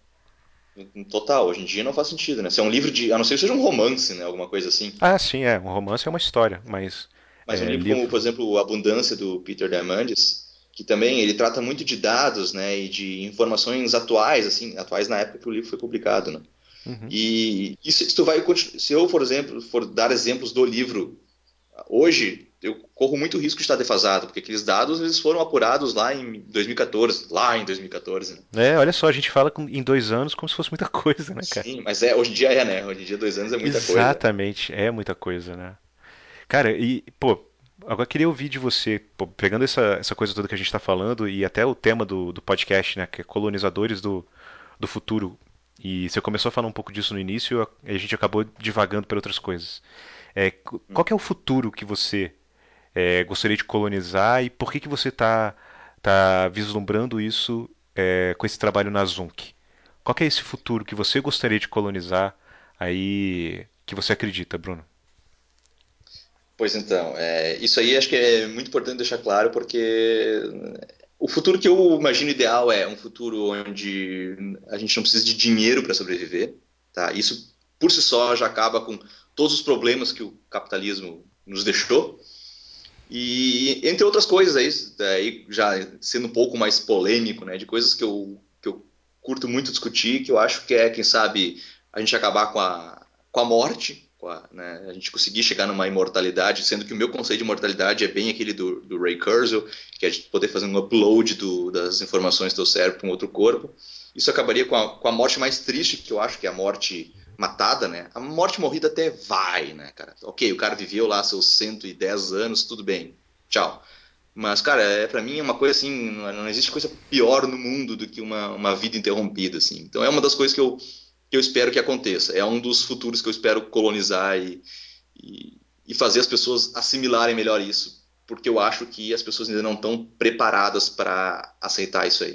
Total, hoje em dia não faz sentido, né? Se é um livro de. A não ser que seja um romance, né? Alguma coisa assim. Ah, sim, é. Um romance é uma história, mas. Mas é, um livro, livro, como, por exemplo, Abundância, do Peter Diamandis, que também ele trata muito de dados, né, e de informações atuais, assim, atuais na época que o livro foi publicado, né. Uhum. E, tu vai, se eu, por exemplo, for dar exemplos do livro hoje, eu corro muito risco de estar defasado, porque aqueles dados eles foram apurados lá em 2014, lá em 2014. Né? É, olha só, a gente fala em dois anos como se fosse muita coisa, né, cara? Sim, mas é, hoje em dia é, né? Hoje em dia dois anos é muita Exatamente, coisa. Exatamente, é muita coisa, né? Cara, e, pô, Agora queria ouvir de você, pô, pegando essa, essa coisa toda que a gente está falando e até o tema do, do podcast, né, que é colonizadores do, do futuro. E você começou a falar um pouco disso no início e a gente acabou divagando para outras coisas. É, qual é o futuro que você é, gostaria de colonizar e por que, que você está tá vislumbrando isso é, com esse trabalho na Zunk? Qual é esse futuro que você gostaria de colonizar aí que você acredita, Bruno? Pois então, é, isso aí acho que é muito importante deixar claro, porque o futuro que eu imagino ideal é um futuro onde a gente não precisa de dinheiro para sobreviver. Tá? Isso, por si só, já acaba com todos os problemas que o capitalismo nos deixou. E, entre outras coisas, aí, aí já sendo um pouco mais polêmico, né, de coisas que eu, que eu curto muito discutir, que eu acho que é, quem sabe, a gente acabar com a, com a morte, a, né, a gente conseguir chegar numa imortalidade, sendo que o meu conceito de imortalidade é bem aquele do, do Ray Kurzweil, que é de poder fazer um upload do, das informações do seu cérebro para um outro corpo. Isso acabaria com a, com a morte mais triste, que eu acho que é a morte matada, né? A morte morrida até vai, né, cara? Ok, o cara viveu lá seus 110 anos, tudo bem, tchau. Mas, cara, é, para mim é uma coisa assim, não existe coisa pior no mundo do que uma, uma vida interrompida, assim. Então é uma das coisas que eu que eu espero que aconteça. É um dos futuros que eu espero colonizar e, e, e fazer as pessoas assimilarem melhor isso, porque eu acho que as pessoas ainda não estão preparadas para aceitar isso aí.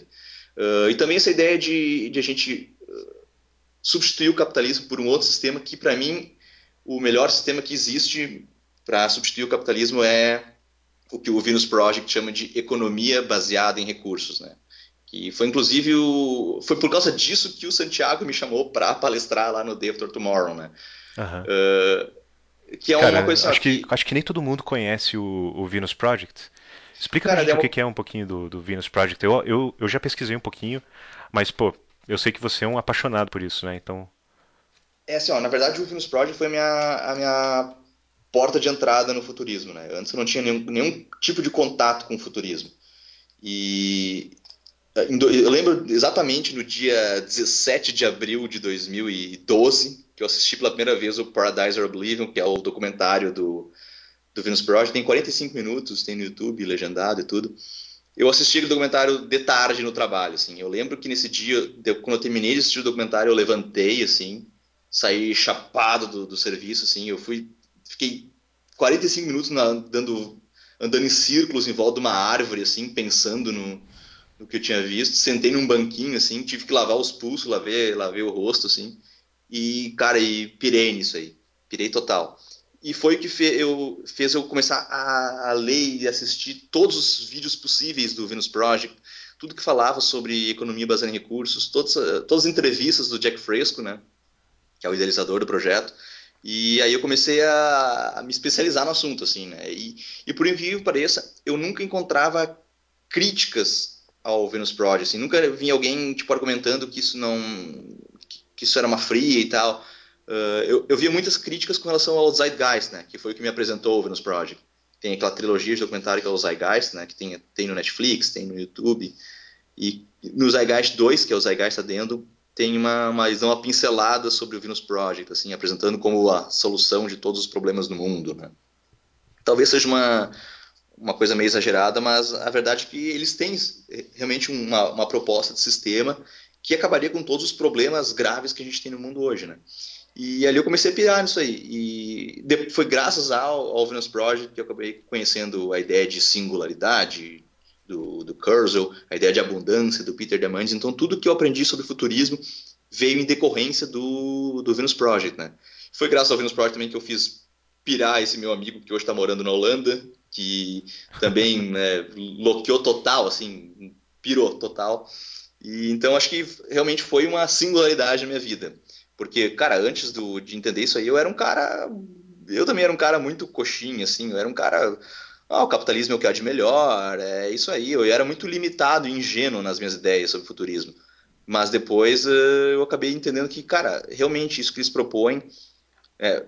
Uh, e também essa ideia de, de a gente uh, substituir o capitalismo por um outro sistema que, para mim, o melhor sistema que existe para substituir o capitalismo é o que o Venus Project chama de economia baseada em recursos, né? Que foi inclusive o, foi por causa disso que o Santiago me chamou para palestrar lá no Day After Tomorrow, né? Uhum. Uh, que é Cara, uma coisa acho que, que, acho que nem todo mundo conhece o, o Venus Project. Explica Cara, pra gente o que é um pouquinho do, do Venus Project. Eu, eu, eu já pesquisei um pouquinho, mas pô, eu sei que você é um apaixonado por isso, né? Então. É assim, ó, na verdade o Venus Project foi a minha, a minha porta de entrada no futurismo, né? Antes eu não tinha nenhum, nenhum tipo de contato com o futurismo. E, eu lembro exatamente no dia 17 de abril de 2012 que eu assisti pela primeira vez o Paradise or Oblivion, que é o documentário do, do Venus Project. Tem 45 minutos, tem no YouTube, legendado e tudo. Eu assisti aquele documentário de tarde no trabalho, assim. Eu lembro que nesse dia, quando eu terminei de assistir o documentário, eu levantei, assim, saí chapado do, do serviço, assim. Eu fui, fiquei 45 minutos na, dando, andando em círculos em volta de uma árvore, assim, pensando no, do que eu tinha visto. Sentei num banquinho, assim, tive que lavar os pulsos, lavei, lavei o rosto, assim. E, cara, e pirei nisso aí. Pirei total. e foi o que fe, eu, fez eu começar a, a, ler e assistir todos os vídeos possíveis do Venus Project, tudo que falava sobre economia baseada em recursos, todas, todas as entrevistas do Jack Fresco, né, que é o idealizador do projeto, e aí eu comecei a, a me especializar no assunto, assim, né, e, e por incrível que pareça, eu nunca encontrava críticas ao Venus Project, assim, nunca vi alguém, tipo, argumentando que isso não, que isso era uma fria e tal, uh, eu, eu via muitas críticas com relação ao Zeitgeist, né, que foi o que me apresentou o Venus Project, tem aquela trilogia de documentário que é o Zeitgeist, né, que tem, tem no Netflix, tem no YouTube, e no Zeitgeist 2, que é o Zeitgeist Adendo, tem uma, uma, uma pincelada sobre o Venus Project, assim, apresentando como a solução de todos os problemas do mundo, né. Talvez seja uma, uma coisa meio exagerada, mas a verdade é que eles têm realmente uma, uma proposta de sistema que acabaria com todos os problemas graves que a gente tem no mundo hoje, né. E ali eu comecei a pirar nisso aí. E foi graças ao, ao Venus Project que eu acabei conhecendo a ideia de singularidade do, do a ideia de abundância do Peter Diamandis. Então, tudo que eu aprendi sobre futurismo veio em decorrência do, do Venus Project. Né? Foi graças ao Venus Project também que eu fiz pirar esse meu amigo que hoje está morando na Holanda, que também né, loqueou total, assim, pirou total. E, então, acho que realmente foi uma singularidade na minha vida. Porque, cara, antes do, de entender isso aí, eu era um cara. Eu também era um cara muito coxinha, assim. Eu era um cara. Ah, o capitalismo é o que há de melhor, é isso aí. Eu era muito limitado e ingênuo nas minhas ideias sobre futurismo. Mas depois uh, eu acabei entendendo que, cara, realmente isso que eles propõem. É,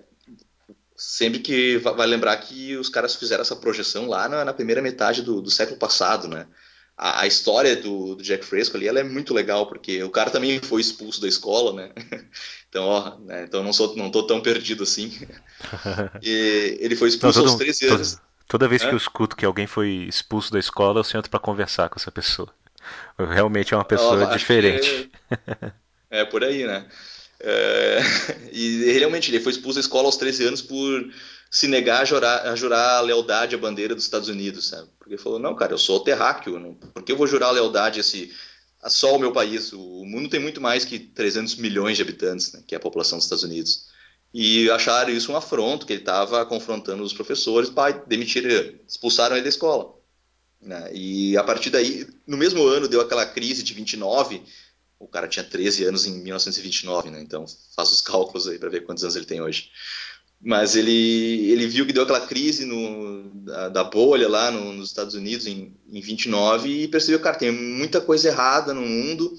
sempre que vai lembrar que os caras fizeram essa projeção lá na, na primeira metade do, do, século passado, né? A, a história do, do, Jack Fresco ali, ela é muito legal, porque o cara também foi expulso da escola, né? Então, ó, né? então não sou não tô tão perdido assim. E ele foi expulso não, todo, aos 13 anos. Toda, toda vez que eu escuto que alguém foi expulso da escola, eu sento para conversar com essa pessoa. Realmente é uma pessoa diferente. É, é, por aí, né? É, e realmente ele foi expulso da escola aos 13 anos por se negar a jurar, a jurar a lealdade à bandeira dos Estados Unidos, sabe? Porque ele falou, não, cara, eu sou terráqueo, não, por que eu vou jurar a lealdade a esse só o meu país. O mundo tem muito mais que 300 milhões de habitantes, né, que é a população dos Estados Unidos. E acharam isso um afronto, que ele estava confrontando os professores, pai, demitiram, expulsaram ele da escola. Né? E a partir daí, no mesmo ano, deu aquela crise de 29. O cara tinha 13 anos em 1929, né? Então faz os cálculos aí para ver quantos anos ele tem hoje mas ele, ele viu que deu aquela crise no, da, da bolha lá no, nos Estados Unidos em, em 29 e percebeu, cara, tem muita coisa errada no mundo,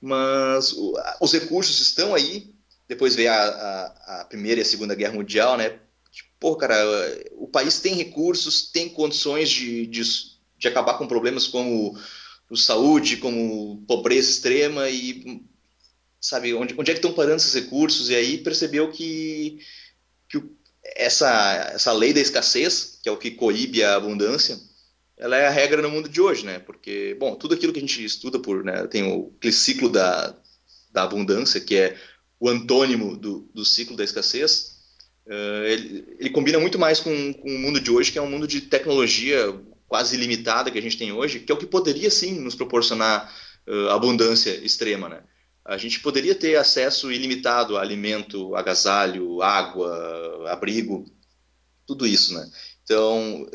mas o, os recursos estão aí. Depois veio a, a, a, Primeira e a Segunda Guerra Mundial, né? Tipo, pô, cara, o país tem recursos, tem condições de, de, de acabar com problemas como o saúde, como pobreza extrema e, sabe, onde, onde é que estão parando esses recursos? E aí percebeu que que essa, essa lei da escassez, que é o que coíbe a abundância, ela é a regra no mundo de hoje, né? Porque, bom, tudo aquilo que a gente estuda por, né, tem o ciclo da, da abundância, que é o antônimo do, do ciclo da escassez, uh, ele, ele, combina muito mais com, com o mundo de hoje, que é um mundo de tecnologia quase ilimitada que a gente tem hoje, que é o que poderia sim nos proporcionar uh, abundância extrema, né? a gente poderia ter acesso ilimitado a alimento, agasalho, água, abrigo, tudo isso, né? Então,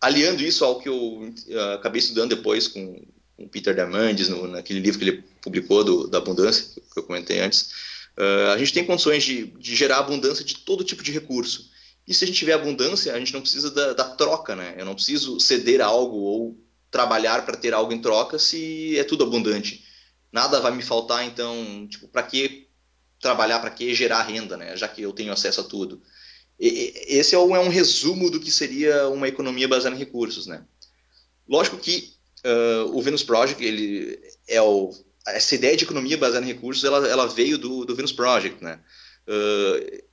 aliando isso ao que eu uh, acabei estudando depois com o Peter Diamandis, no, naquele livro que ele publicou do, da abundância, que eu comentei antes, uh, a gente tem condições de, de, gerar abundância de todo tipo de recurso. E se a gente tiver abundância, a gente não precisa da, da troca, né? Eu não preciso ceder algo ou trabalhar para ter algo em troca se é tudo abundante nada vai me faltar, então, tipo, para que trabalhar, para que gerar renda, né? Já que eu tenho acesso a tudo. E, esse é um, é um, resumo do que seria uma economia baseada em recursos, né? Lógico que uh, o Venus Project, ele é o, essa ideia de economia baseada em recursos, ela, ela veio do, do Venus Project, né? Uh,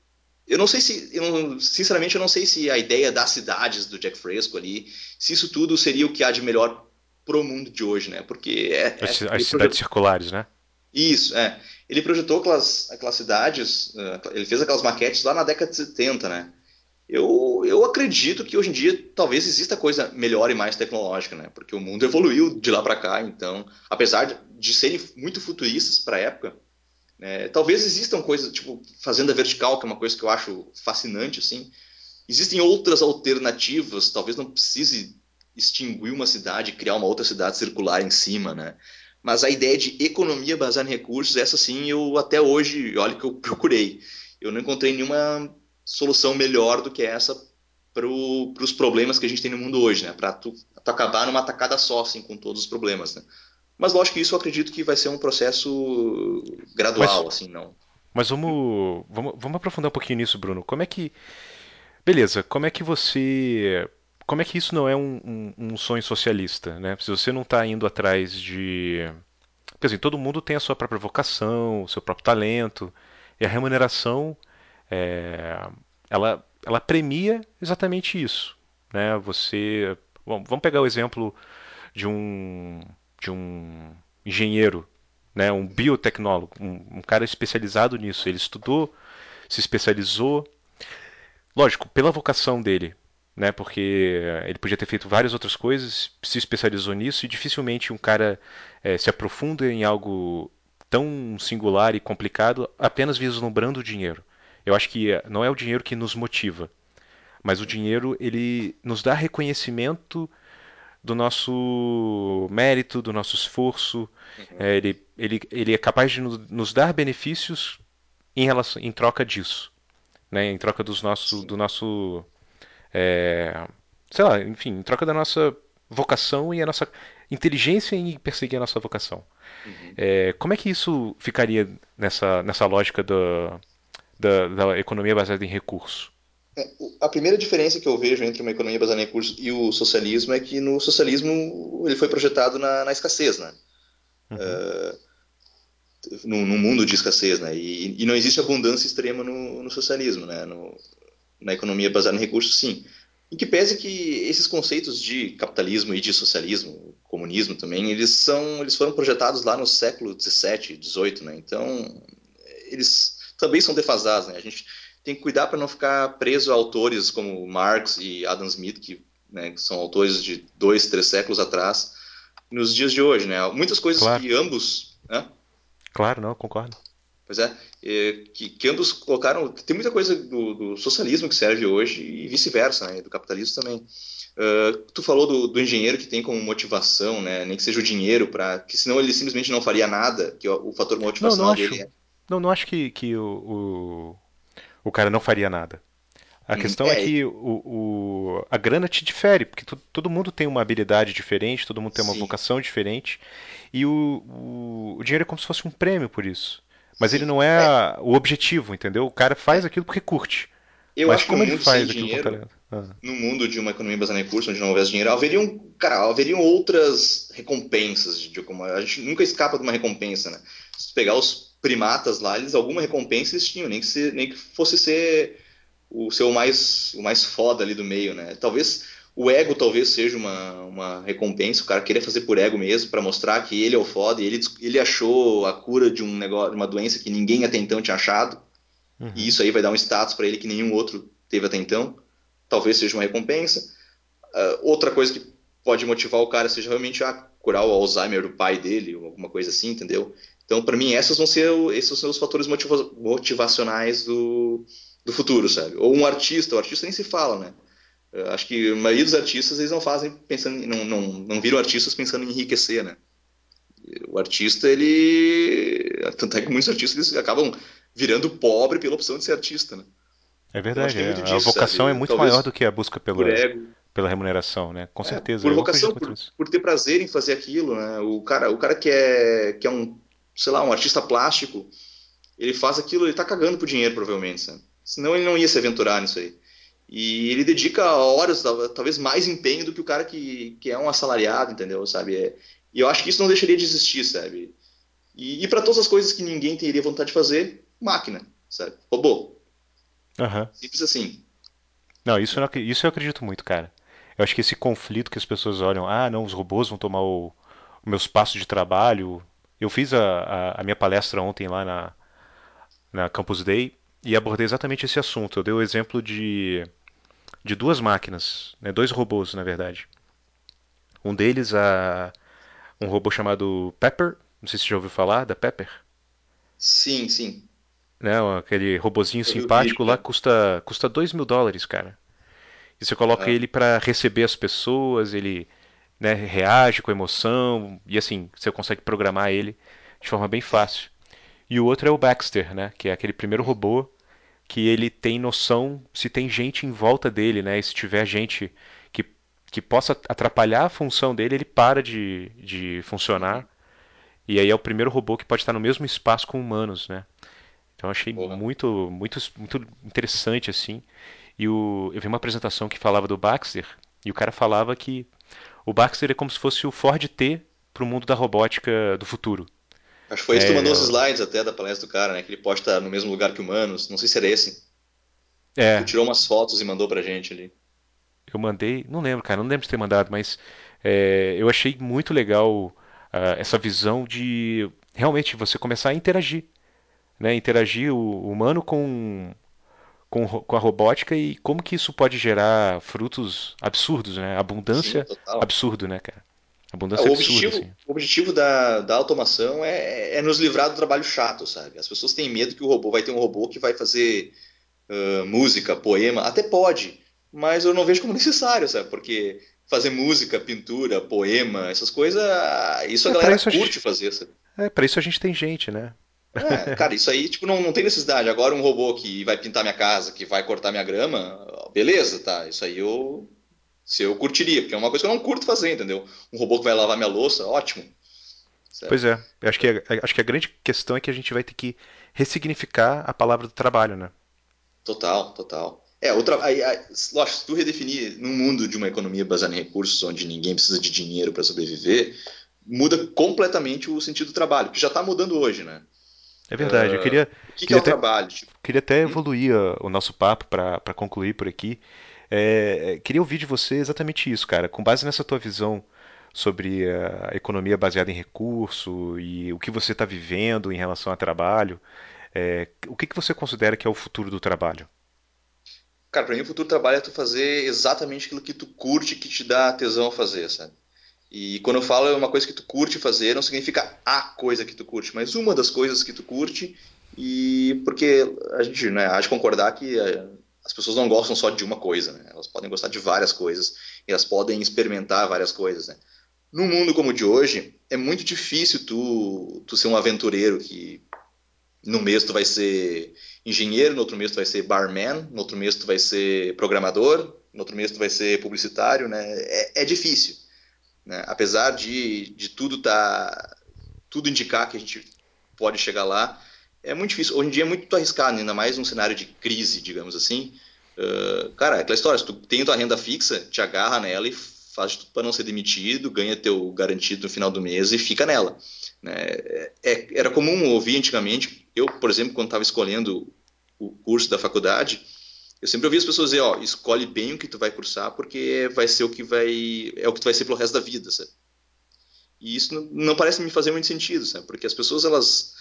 eu não sei se, eu sinceramente, eu não sei se a ideia das cidades do Jack Fresco ali, se isso tudo seria o que há de melhor pro mundo de hoje, né? Porque é, as, é, as cidades circulares, né? Isso, é. Ele projetou aquelas, aquelas cidades, uh, ele fez aquelas maquetes lá na década de 70, né? Eu, eu acredito que hoje em dia talvez exista coisa melhor e mais tecnológica, né? Porque o mundo evoluiu de lá para cá, então, apesar de, de serem muito futuristas para a época, Né? Talvez existam coisas, tipo fazenda vertical, que é uma coisa que eu acho fascinante, assim. Existem outras alternativas, talvez não precise extinguir uma cidade, criar uma outra cidade circular em cima, né? Mas a ideia de economia baseada em recursos, essa sim, eu até hoje, olha que eu procurei. Eu não encontrei nenhuma solução melhor do que essa para os problemas que a gente tem no mundo hoje, né? Para tu, tu, acabar numa tacada só, assim, com todos os problemas, né? Mas lógico que isso eu acredito que vai ser um processo gradual, mas, assim, não. Mas vamos, vamos, vamos aprofundar um pouquinho nisso, Bruno. Como é que. Beleza, como é que você como é que isso não é um, um, um sonho socialista, né? Se você não está indo atrás de, quer dizer, todo mundo tem a sua própria vocação, o seu próprio talento e a remuneração, é, ela, ela premia exatamente isso, né? Você, bom, vamos pegar o exemplo de um de um engenheiro, né? Um biotecnólogo, um, um cara especializado nisso. Ele estudou, se especializou, lógico, pela vocação dele, né? Porque ele podia ter feito várias outras coisas, se especializou nisso e dificilmente um cara é, se aprofunda em algo tão singular e complicado apenas vislumbrando o dinheiro. Eu acho que não é o dinheiro que nos motiva, mas o dinheiro ele nos dá reconhecimento do nosso mérito, do nosso esforço. Uhum. É, ele, ele, ele é capaz de nos dar benefícios em, relação, em troca disso, né? em troca dos nosso, do nosso é, sei lá, enfim, em troca da nossa vocação e a nossa inteligência em perseguir a nossa vocação. Uhum. É, como é que isso ficaria nessa, nessa lógica da, da, da economia baseada em recurso? A primeira diferença que eu vejo entre uma economia baseada em recursos e o socialismo é que no socialismo ele foi projetado na, na escassez, né? Uhum. Uh, no, no, mundo de escassez, né? E, e, não existe abundância extrema no, no socialismo, né? No, na economia baseada em recursos, sim. Em que pese que esses conceitos de capitalismo e de socialismo, comunismo também, eles são, eles foram projetados lá no século 17, 18, né? Então, eles também são defasados, né? A gente tem que cuidar para não ficar preso a autores como Marx e Adam Smith, que, né, que são autores de dois, três séculos atrás, nos dias de hoje, né? Muitas coisas claro. que ambos, né? Claro, não, concordo. Pois é, que, que ambos colocaram. Tem muita coisa do, do socialismo que serve hoje e vice-versa, né, do capitalismo também. Uh, tu falou do, do, engenheiro que tem como motivação, né, nem que seja o dinheiro, para que senão ele simplesmente não faria nada, que o, o fator motivacional não, não dele acho, é. Não, não acho que, que o, o, cara não faria nada. A hum, questão é, é que o, o, a grana te difere, porque tu, todo mundo tem uma habilidade diferente, todo mundo tem uma Sim. vocação diferente, e o, o, o dinheiro é como se fosse um prêmio por isso. Mas Sim, ele não é, é, o objetivo, entendeu? O cara faz aquilo porque curte. Eu Mas acho como que ele faz aquilo dinheiro, ah. no mundo de uma economia baseada em recursos, onde não houvesse dinheiro, haveriam, cara, haveriam outras recompensas. De como, a gente nunca escapa de uma recompensa, né? Se pegar os primatas lá, eles alguma recompensa eles tinham, nem que, se, nem que fosse ser o seu mais, o mais foda ali do meio, né? Talvez o ego talvez seja uma, uma recompensa, o cara queria fazer por ego mesmo, para mostrar que ele é o foda, e ele, ele achou a cura de um negócio, de uma doença que ninguém até então tinha achado, uhum. e isso aí vai dar um status para ele que nenhum outro teve até então. Talvez seja uma recompensa. Uh, outra coisa que pode motivar o cara seja realmente ah, curar o Alzheimer do pai dele, ou alguma coisa assim, entendeu? Então, para mim, essas vão ser, esses são os fatores motiva motivacionais do, do futuro, sabe? Ou um artista, o artista nem se fala, né? acho que a maioria dos artistas eles não fazem pensando, não, não, não viram artistas pensando em enriquecer, né? O artista, ele. Tanto é que muitos artistas eles acabam virando pobre pela opção de ser artista, né? É verdade, então, é. disso, a vocação sabe? é muito Talvez maior do que a busca pela, pela remuneração, né? Com é, certeza. Por vocação, por, por, ter prazer em fazer aquilo, né? O cara, o cara que, é, que é um, sei lá, um artista plástico, ele faz aquilo, ele tá cagando por dinheiro, provavelmente, sabe? Senão ele não ia se aventurar nisso aí. E ele dedica horas, talvez mais empenho do que o cara que, que é um assalariado, entendeu? Sabe? É, e eu acho que isso não deixaria de existir, sabe? E, e para todas as coisas que ninguém teria vontade de fazer, máquina, sabe? Robô. Uhum. Simples assim. Não, isso, não, isso eu acredito muito, cara. Eu acho que esse conflito que as pessoas olham, ah, não, os robôs vão tomar o, o meu espaço de trabalho. Eu fiz a, a, a minha palestra ontem lá na, na Campus Day e abordei exatamente esse assunto. Eu dei o exemplo de, de duas máquinas, né, dois robôs, na verdade. Um deles, a, um robô chamado Pepper, não sei se você já ouviu falar da Pepper. Sim, sim. Né? Aquele robozinho simpático lá custa, custa 2 mil dólares, cara. E você coloca Aham, ele para receber as pessoas, ele né, reage com emoção, e assim, você consegue programar ele de forma bem fácil. E o outro é o Baxter, né, que é aquele primeiro robô que ele tem noção se tem gente em volta dele, né, e se tiver gente que, que possa atrapalhar a função dele, ele para de, de funcionar. E aí é o primeiro robô que pode estar no mesmo espaço com humanos, né? Então eu achei Porra. muito, muito, muito interessante assim. E o, eu vi uma apresentação que falava do Baxter e o cara falava que o Baxter é como se fosse o Ford T para o mundo da robótica do futuro. Acho que foi isso que tu mandou os É, slides até da palestra do cara, né? Que ele pode estar no mesmo lugar que humanos. Não sei se era esse. Tu é, tirou umas fotos e mandou pra gente ali. eu mandei, não lembro, cara, não lembro de ter mandado, mas é, eu achei muito legal ah, essa visão de realmente você começar a interagir, né? Interagir o humano com com, com a robótica e como que isso pode gerar frutos absurdos, né? Sim, Abundância total. absurdo, né, cara? É, Abundância O absurda, objetivo, assim. o objetivo da, da automação é, é nos livrar do trabalho chato, sabe? As pessoas têm medo que o robô vai ter um robô que vai fazer ah, música, poema, até pode, mas eu não vejo como necessário, sabe? Porque fazer música, pintura, poema, essas coisas, isso a É, galera isso a curte gente, fazer, sabe? é, para isso a gente tem gente, né? É, cara, isso aí, tipo, não, não tem necessidade. Agora um robô que vai pintar minha casa, que vai cortar minha grama, beleza, tá? Isso aí eu, se eu curtiria, porque é uma coisa que eu não curto fazer, entendeu? Um robô que vai lavar minha louça, ótimo, Pois certo? é, eu acho que, a- acho que a grande questão é que a gente vai ter que ressignificar a palavra do trabalho, né? Total, total. É, outra, aí, aí, lógico, se tu redefinir num mundo de uma economia baseada em recursos, onde ninguém precisa de dinheiro para sobreviver, muda completamente o sentido do trabalho, que já está mudando hoje, né? É verdade, eu queria, O que, que é queria o até, trabalho? Tipo, queria até hum? evoluir a- o nosso papo para concluir por aqui. É, é, queria ouvir de você exatamente isso, cara. Com base nessa tua visão sobre a economia baseada em recurso e o que você está vivendo em relação ao trabalho, é, o que que você considera que é o futuro do trabalho? Cara, para mim o futuro do trabalho é tu fazer exatamente aquilo que tu curte, que te dá tesão a fazer, sabe? E quando eu falo é uma coisa que tu curte fazer, não significa a coisa que tu curte, mas uma das coisas que tu curte, e porque a gente né, há de concordar que eh, as pessoas não gostam só de uma coisa, né? Elas podem gostar de várias coisas, e elas podem experimentar várias coisas, né? Num mundo como o de hoje, é muito difícil tu, tu ser um aventureiro que no mês tu vai ser engenheiro, no outro mês tu vai ser barman, no outro mês tu vai ser programador, no outro mês tu vai ser publicitário, né? É, é difícil né? Apesar de, de tudo tá, tudo indicar que a gente pode chegar lá, é muito difícil. Hoje em dia é muito arriscado, ainda mais num cenário de crise, digamos assim. Uh, cara, é aquela história, se tu tem tua renda fixa, te agarra nela e faz tudo para não ser demitido, ganha teu garantido no final do mês e fica nela. Né? É, é, era comum ouvir antigamente, eu, por exemplo, quando estava escolhendo o curso da faculdade, eu sempre ouvi as pessoas dizer, ó, escolhe bem o que tu vai cursar, porque vai ser o que vai. é o que tu vai ser pelo resto da vida, sabe? E isso não, parece me fazer muito sentido, sabe? Porque as pessoas, elas.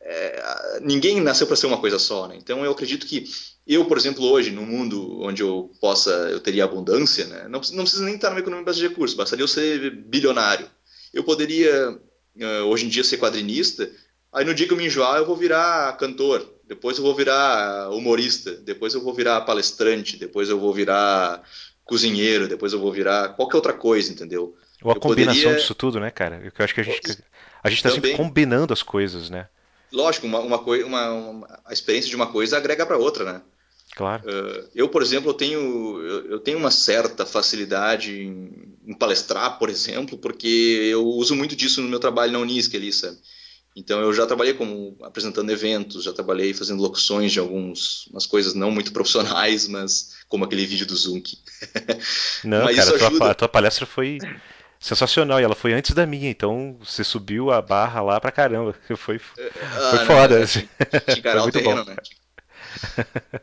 É, ninguém nasceu para ser uma coisa só, né? Então eu acredito que eu, por exemplo, hoje, num mundo onde eu possa, eu teria abundância, né? Não, não precisa nem estar numa economia base de recursos, bastaria eu ser bilionário. Eu poderia, hoje em dia, ser quadrinista, aí no dia que eu me enjoar, eu vou virar cantor, depois eu vou virar humorista, depois eu vou virar palestrante, depois eu vou virar cozinheiro, depois eu vou virar qualquer outra coisa, entendeu? Ou a Eu combinação poderia disso tudo, né, cara? Eu acho que a gente a gente está sempre combinando as coisas, né? lógico, uma, uma, uma, uma, a experiência de uma coisa agrega para outra, né? Claro. Uh, eu, por exemplo, eu tenho, eu, eu tenho uma certa facilidade em, em, palestrar, por exemplo, porque eu uso muito disso no meu trabalho na Unisc ali, sabe? Então eu já trabalhei como apresentando eventos, já trabalhei fazendo locuções de algumas umas coisas não muito profissionais, mas como aquele vídeo do Zoom. Não, mas cara, a isso tua, a tua palestra foi sensacional e ela foi antes da minha, então você subiu a barra lá pra caramba. Foi, foi Ah, foda. é, que Foi encarar o muito bom. terreno, né?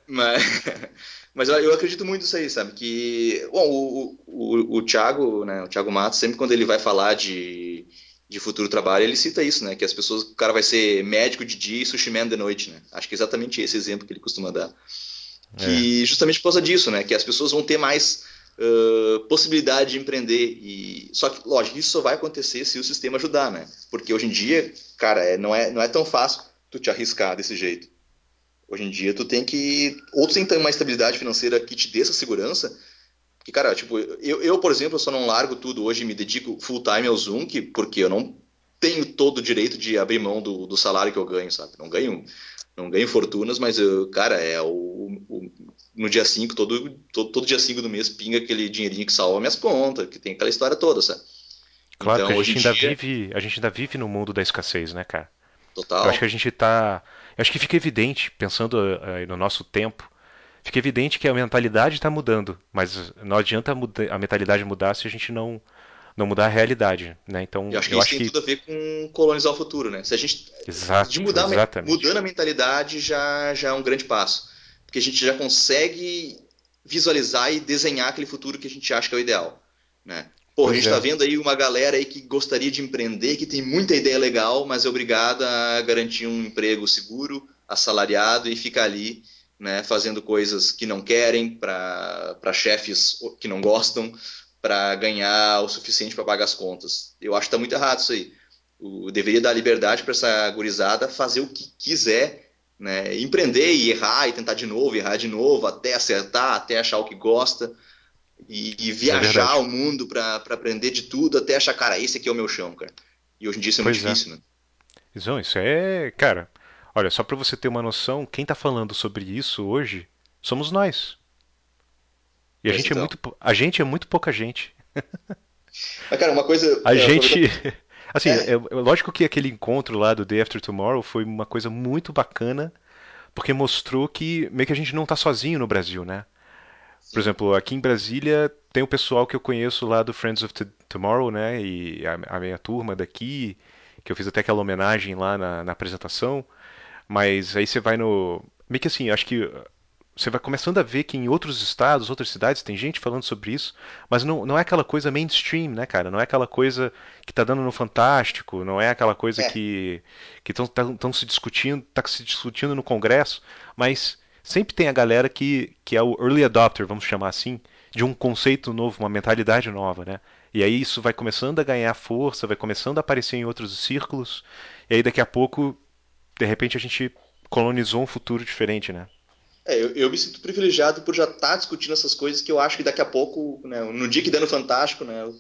Mas, mas eu, eu acredito muito nisso aí, sabe? Que, bom, o, o, o Thiago, né, o Thiago Matos, sempre quando ele vai falar de, de futuro trabalho, ele cita isso, né? Que as pessoas, o cara vai ser médico de dia e sushi man de noite, né? Acho que é exatamente esse exemplo que ele costuma dar. É. Que justamente por causa disso, né? Que as pessoas vão ter mais uh, possibilidade de empreender. E, só que, lógico, isso só vai acontecer se o sistema ajudar, né? Porque hoje em dia, cara, é, não, é, não é tão fácil tu te arriscar desse jeito. Hoje em dia tu tem que. Ou tu tem que ter uma estabilidade financeira que te dê essa segurança. Que, cara, tipo, eu, eu, por exemplo, eu só não largo tudo hoje e me dedico full time ao Zoom, que, porque eu não tenho todo o direito de abrir mão do, do salário que eu ganho, sabe? Não ganho, não ganho fortunas, mas, eu, cara, é o, o no dia 5, todo, todo, todo dia 5 do mês pinga aquele dinheirinho que salva minhas contas, que tem aquela história toda, sabe? Claro, então, a gente, ainda dia... vive, a gente ainda vive no mundo da escassez, né, cara? Total. Eu acho que a gente tá. Eu acho que fica evidente, pensando uh, no nosso tempo, fica evidente que a mentalidade está mudando, mas não adianta a mentalidade mudar se a gente não não mudar a realidade, né? Então, eu acho que eu isso acho tem que... tudo a ver com colonizar o futuro, né? Se a gente Exato, de mudar exatamente. mudando a mentalidade já já é um grande passo, porque a gente já consegue visualizar e desenhar aquele futuro que a gente acha que é o ideal, né? Pô, a gente está é. vendo aí uma galera aí que gostaria de empreender, que tem muita ideia legal, mas é obrigada a garantir um emprego seguro, assalariado e ficar ali, né, fazendo coisas que não querem, para chefes que não gostam, para ganhar o suficiente para pagar as contas. Eu acho que está muito errado isso aí. O, deveria dar liberdade para essa gurizada fazer o que quiser, né, empreender e errar e tentar de novo, errar de novo, até acertar, até achar o que gosta e, e viajar é o mundo para aprender de tudo até achar, cara, esse aqui é o meu chão, cara. E hoje em dia isso é pois muito é. difícil, né? Isso, isso é, cara, olha, só para você ter uma noção, quem tá falando sobre isso hoje somos nós. E a, gente, é então. é muito, a gente é muito pouca gente. Mas, cara, uma coisa. A é, gente. Assim, é. é. lógico que aquele encontro lá do Day After Tomorrow foi uma coisa muito bacana, porque mostrou que meio que a gente não tá sozinho no Brasil, né? Por exemplo, aqui em Brasília tem o pessoal que eu conheço lá do Friends of Tomorrow, né? E a, a minha turma daqui, que eu fiz até aquela homenagem lá na, na apresentação. Mas aí você vai no. Meio que assim, acho que você vai começando a ver que em outros estados, outras cidades, tem gente falando sobre isso, mas não, não é aquela coisa mainstream, né, cara? Não é aquela coisa que tá dando no Fantástico, não é aquela coisa é. que estão se discutindo, tá se discutindo no Congresso, mas sempre tem a galera que, que é o early adopter, vamos chamar assim, de um conceito novo, uma mentalidade nova, né? E aí isso vai começando a ganhar força, vai começando a aparecer em outros círculos, e aí daqui a pouco, de repente, a gente colonizou um futuro diferente, né? É, eu, eu me sinto privilegiado por já estar tá discutindo essas coisas que eu acho que daqui a pouco, né, no dia que der no Fantástico, né,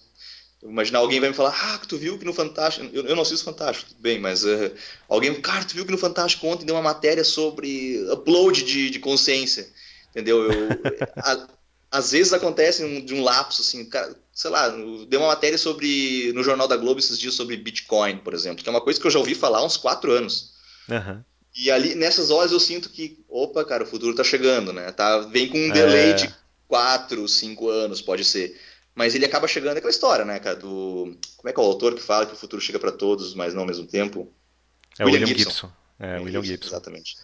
Imaginar alguém vai me falar, ah, tu viu que no Fantástico. Eu, eu não assisto Fantástico, tudo bem, mas uh, alguém, cara, tu viu que no Fantástico ontem deu uma matéria sobre upload de, de consciência. Entendeu? Eu, a, às vezes acontece um, de um lapso, assim, cara, sei lá, deu uma matéria sobre. no Jornal da Globo esses dias sobre Bitcoin, por exemplo, que é uma coisa que eu já ouvi falar há uns quatro anos. Uhum. E ali, nessas horas, eu sinto que, opa, cara, o futuro tá chegando, né? Tá, vem com um delay é... de quatro, cinco anos, pode ser. Mas ele acaba chegando aquela história, né, cara? Do. Como é que é o autor que fala que o futuro chega para todos, mas não ao mesmo tempo? É William, William Gibson. Gibson. É, William Gibson. Exatamente.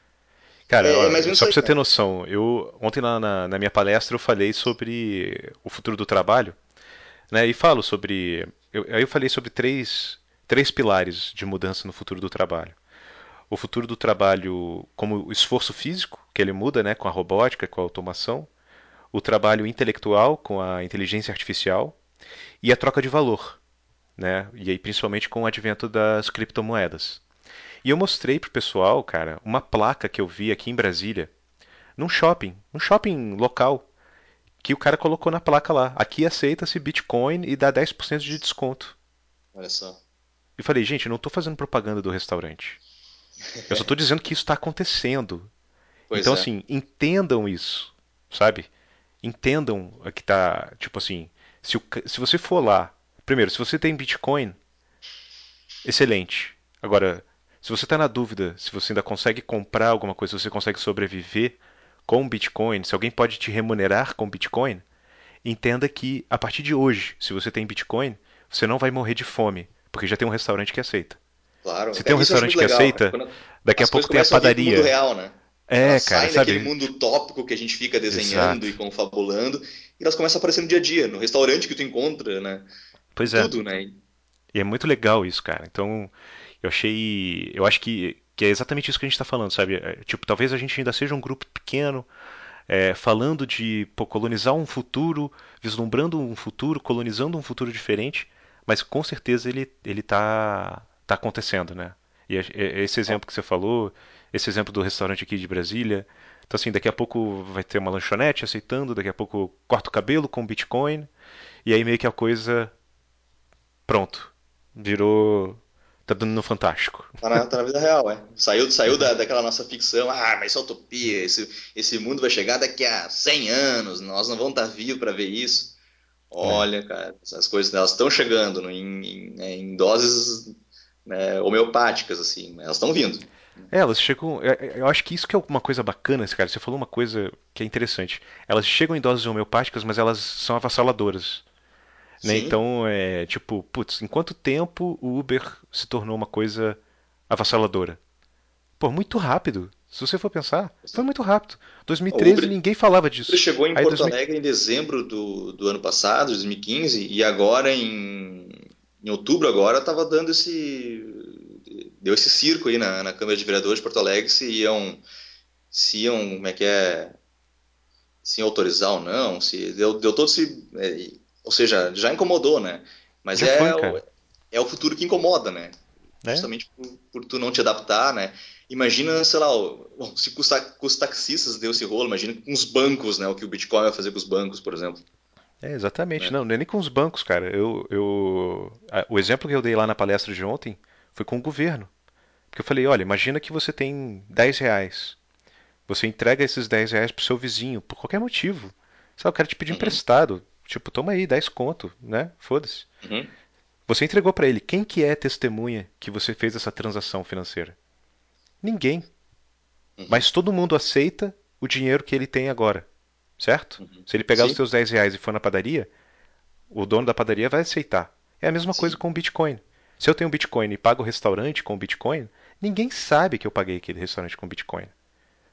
Cara, é, ó, só pra você ter noção, eu ontem na, na, na, minha palestra eu falei sobre o futuro do trabalho, né? E falo sobre. Eu, aí eu falei sobre três, três pilares de mudança no futuro do trabalho. O futuro do trabalho como o esforço físico, que ele muda né, com a robótica, com a automação o trabalho intelectual com a inteligência artificial e a troca de valor, né? E aí principalmente com o advento das criptomoedas. E eu mostrei pro pessoal, cara, uma placa que eu vi aqui em Brasília, num shopping, um shopping local, que o cara colocou na placa lá: aqui aceita-se Bitcoin e dá 10% de desconto. Olha só. E falei, gente, eu não estou fazendo propaganda do restaurante. Eu só estou dizendo que isso está acontecendo. Pois então, é. assim, entendam isso, sabe? entendam que tá, tipo assim, se, o, se você for lá, primeiro, se você tem Bitcoin, excelente. Agora, se você está na dúvida se você ainda consegue comprar alguma coisa, se você consegue sobreviver com Bitcoin, se alguém pode te remunerar com Bitcoin, entenda que a partir de hoje, se você tem Bitcoin, você não vai morrer de fome, porque já tem um restaurante que aceita. Claro. Se tem um restaurante que legal, aceita, daqui a pouco tem a padaria. A real, né? É, elas cara, saem sabe? daquele mundo utópico que a gente fica desenhando Exato. e confabulando, e elas começam a aparecer no dia a dia, no restaurante que tu encontra, né? Pois é. Tudo, né? E é muito legal isso, cara. Então, eu achei. Eu acho que, que é exatamente isso que a gente está falando, sabe? É, tipo, talvez a gente ainda seja um grupo pequeno, é, falando de pô, colonizar um futuro, vislumbrando um futuro, colonizando um futuro diferente, mas com certeza ele, ele tá, tá acontecendo, né? E esse exemplo que você falou, esse exemplo do restaurante aqui de Brasília, então assim, daqui a pouco vai ter uma lanchonete aceitando, daqui a pouco corta o cabelo com Bitcoin, e aí meio que a coisa pronto, virou tá dando no fantástico. Tá na, tá na vida real, é. Saiu, saiu da, daquela nossa ficção, ah, mas isso é utopia, esse, esse mundo vai chegar daqui a 100 anos, nós não vamos estar tá vivos para ver isso. Olha, é. cara, essas coisas estão chegando em, em, né, em, doses né, homeopáticas, assim, elas estão vindo. É, elas chegam. É, é, eu acho que isso que é uma coisa bacana, cara. Você falou uma coisa que é interessante. Elas chegam em doses homeopáticas, mas elas são avassaladoras. Né? Então, é tipo, putz, em quanto tempo o Uber se tornou uma coisa avassaladora? Pô, muito rápido. Se você for pensar, foi muito rápido. 2013 Uber, ninguém falava disso. Uber chegou em Aí, Porto 2000... Alegre em dezembro do, do ano passado, 2015, e agora em, em outubro agora estava dando esse deu esse circo aí na, na Câmara de Vereadores de Porto Alegre se iam se iam como é que é se iam autorizar ou não, se deu, deu todo esse é, ou seja, já incomodou, né? Mas é, foi, o, é o futuro que incomoda, né? É? Justamente por, por, tu não te adaptar, né? Imagina, sei lá, bom, se com os taxistas deu esse rolo, imagina com os bancos, né? O que o Bitcoin vai fazer com os bancos, por exemplo. É, exatamente. É. Não, é nem com os bancos, cara. Eu, eu, o exemplo que eu dei lá na palestra de ontem foi com o governo. Porque eu falei, olha, imagina que você tem 10 reais. Você entrega esses 10 reais pro seu vizinho, por qualquer motivo. Sabe, o cara te pedir uhum. emprestado. Tipo, toma aí, 10 conto, né? Foda-se. Uhum. Você entregou para ele. Quem que é testemunha que você fez essa transação financeira? Ninguém. Uhum. Mas todo mundo aceita o dinheiro que ele tem agora. Certo? Uhum. Se ele pegar Sim. os seus 10 reais e for na padaria, o dono da padaria vai aceitar. É a mesma Sim. coisa com o Bitcoin. Se eu tenho Bitcoin e pago o restaurante com Bitcoin, ninguém sabe que eu paguei aquele restaurante com Bitcoin.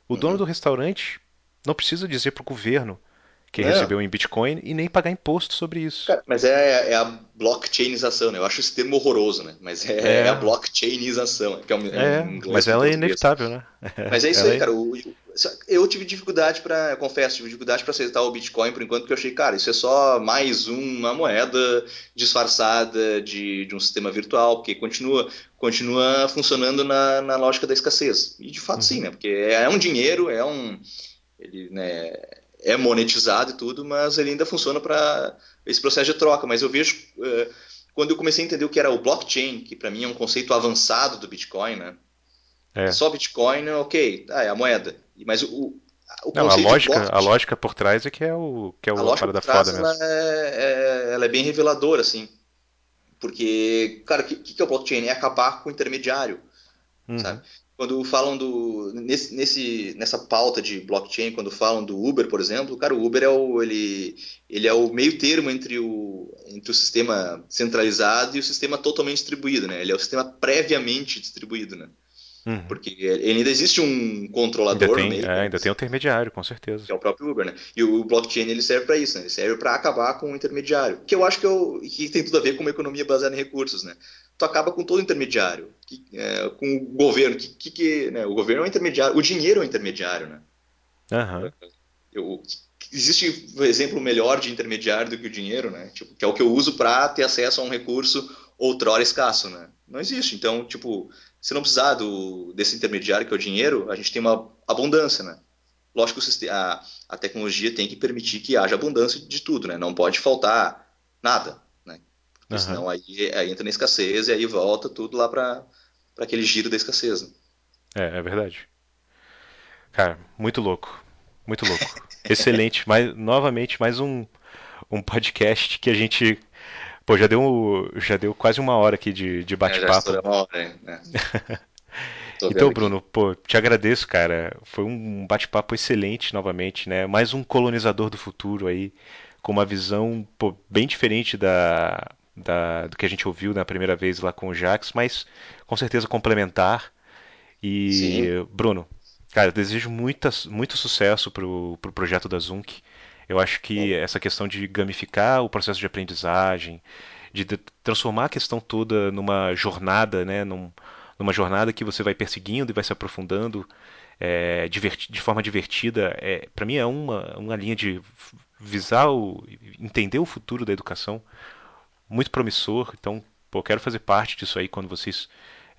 O dono uhum. do restaurante não precisa dizer para o governo que é. recebeu em Bitcoin e nem pagar imposto sobre isso. Cara, mas é, é, a blockchainização, né? Eu acho esse termo horroroso, né? Mas é, é. é a blockchainização. Que é, um, é, um mas ela é inevitável, né? Mas é isso aí, é cara. O, eu tive dificuldade para, eu confesso, tive dificuldade para aceitar o Bitcoin por enquanto, porque eu achei, cara, isso é só mais uma moeda disfarçada de, de um sistema virtual, porque continua, continua funcionando na, na lógica da escassez. E de fato uhum. sim, né? Porque é um dinheiro, é um. Ele, né, é monetizado e tudo, mas ele ainda funciona para esse processo de troca. Mas eu vejo, uh, quando eu comecei a entender o que era o blockchain, que para mim é um conceito avançado do Bitcoin, né? É. Só Bitcoin, ok, ah, é a moeda. Mas o, o Não, a lógica, a lógica por trás é que é o que é o a parada foda mesmo. Ela é, é, ela é bem reveladora, assim. Porque, cara, o que, que é o blockchain? É acabar com o intermediário, uhum. sabe? Quando falam do nesse, nesse, nessa pauta de blockchain, quando falam do Uber, por exemplo, cara, o Uber é o ele, ele é o meio termo entre o entre o sistema centralizado e o sistema totalmente distribuído, né? Ele é o sistema previamente distribuído, né? Uhum. Porque ainda existe um controlador ainda tem, meio, é, ainda tem um intermediário, com certeza. Que é o próprio Uber, né? E o blockchain ele serve para isso, né? Ele serve para acabar com o intermediário, que eu acho que, eu, que tem tudo a ver com uma economia baseada em recursos, né? Tu acaba com todo intermediário, que, é, com o governo, que, que, que né? o governo é o intermediário, o dinheiro é o intermediário, né? Uhum. Eu, existe um exemplo melhor de intermediário do que o dinheiro, né? Tipo, que é o que eu uso para ter acesso a um recurso outrora escasso, né? Não existe. Então, tipo, se não precisar do, desse intermediário que é o dinheiro, a gente tem uma abundância, né? Lógico que a, a tecnologia tem que permitir que haja abundância de tudo, né? Não pode faltar nada? Porque uhum. senão aí, aí, entra na escassez e aí volta tudo lá para aquele giro da escassez. Né? É, é verdade. Cara, muito louco. Muito louco. Excelente. Mais, novamente, mais um, um podcast que a gente Pô, já deu, já deu quase uma hora aqui de, de bate-papo. É, uma hora, né? então, Bruno, pô, te agradeço, cara. Foi um bate-papo excelente novamente, né? Mais um colonizador do futuro aí, com uma visão pô, bem diferente da, da, do que a gente ouviu na primeira vez lá com o Jax, mas com certeza complementar. E, Sim. Bruno, cara, desejo muita, muito sucesso pro, pro projeto da Zunk. Eu acho que essa questão de gamificar o processo de aprendizagem, de transformar a questão toda numa jornada, né, num, numa jornada que você vai perseguindo e vai se aprofundando é, de forma divertida, é, para mim é uma, uma linha de visar, o, entender o futuro da educação muito promissor. Então, pô, quero fazer parte disso aí quando vocês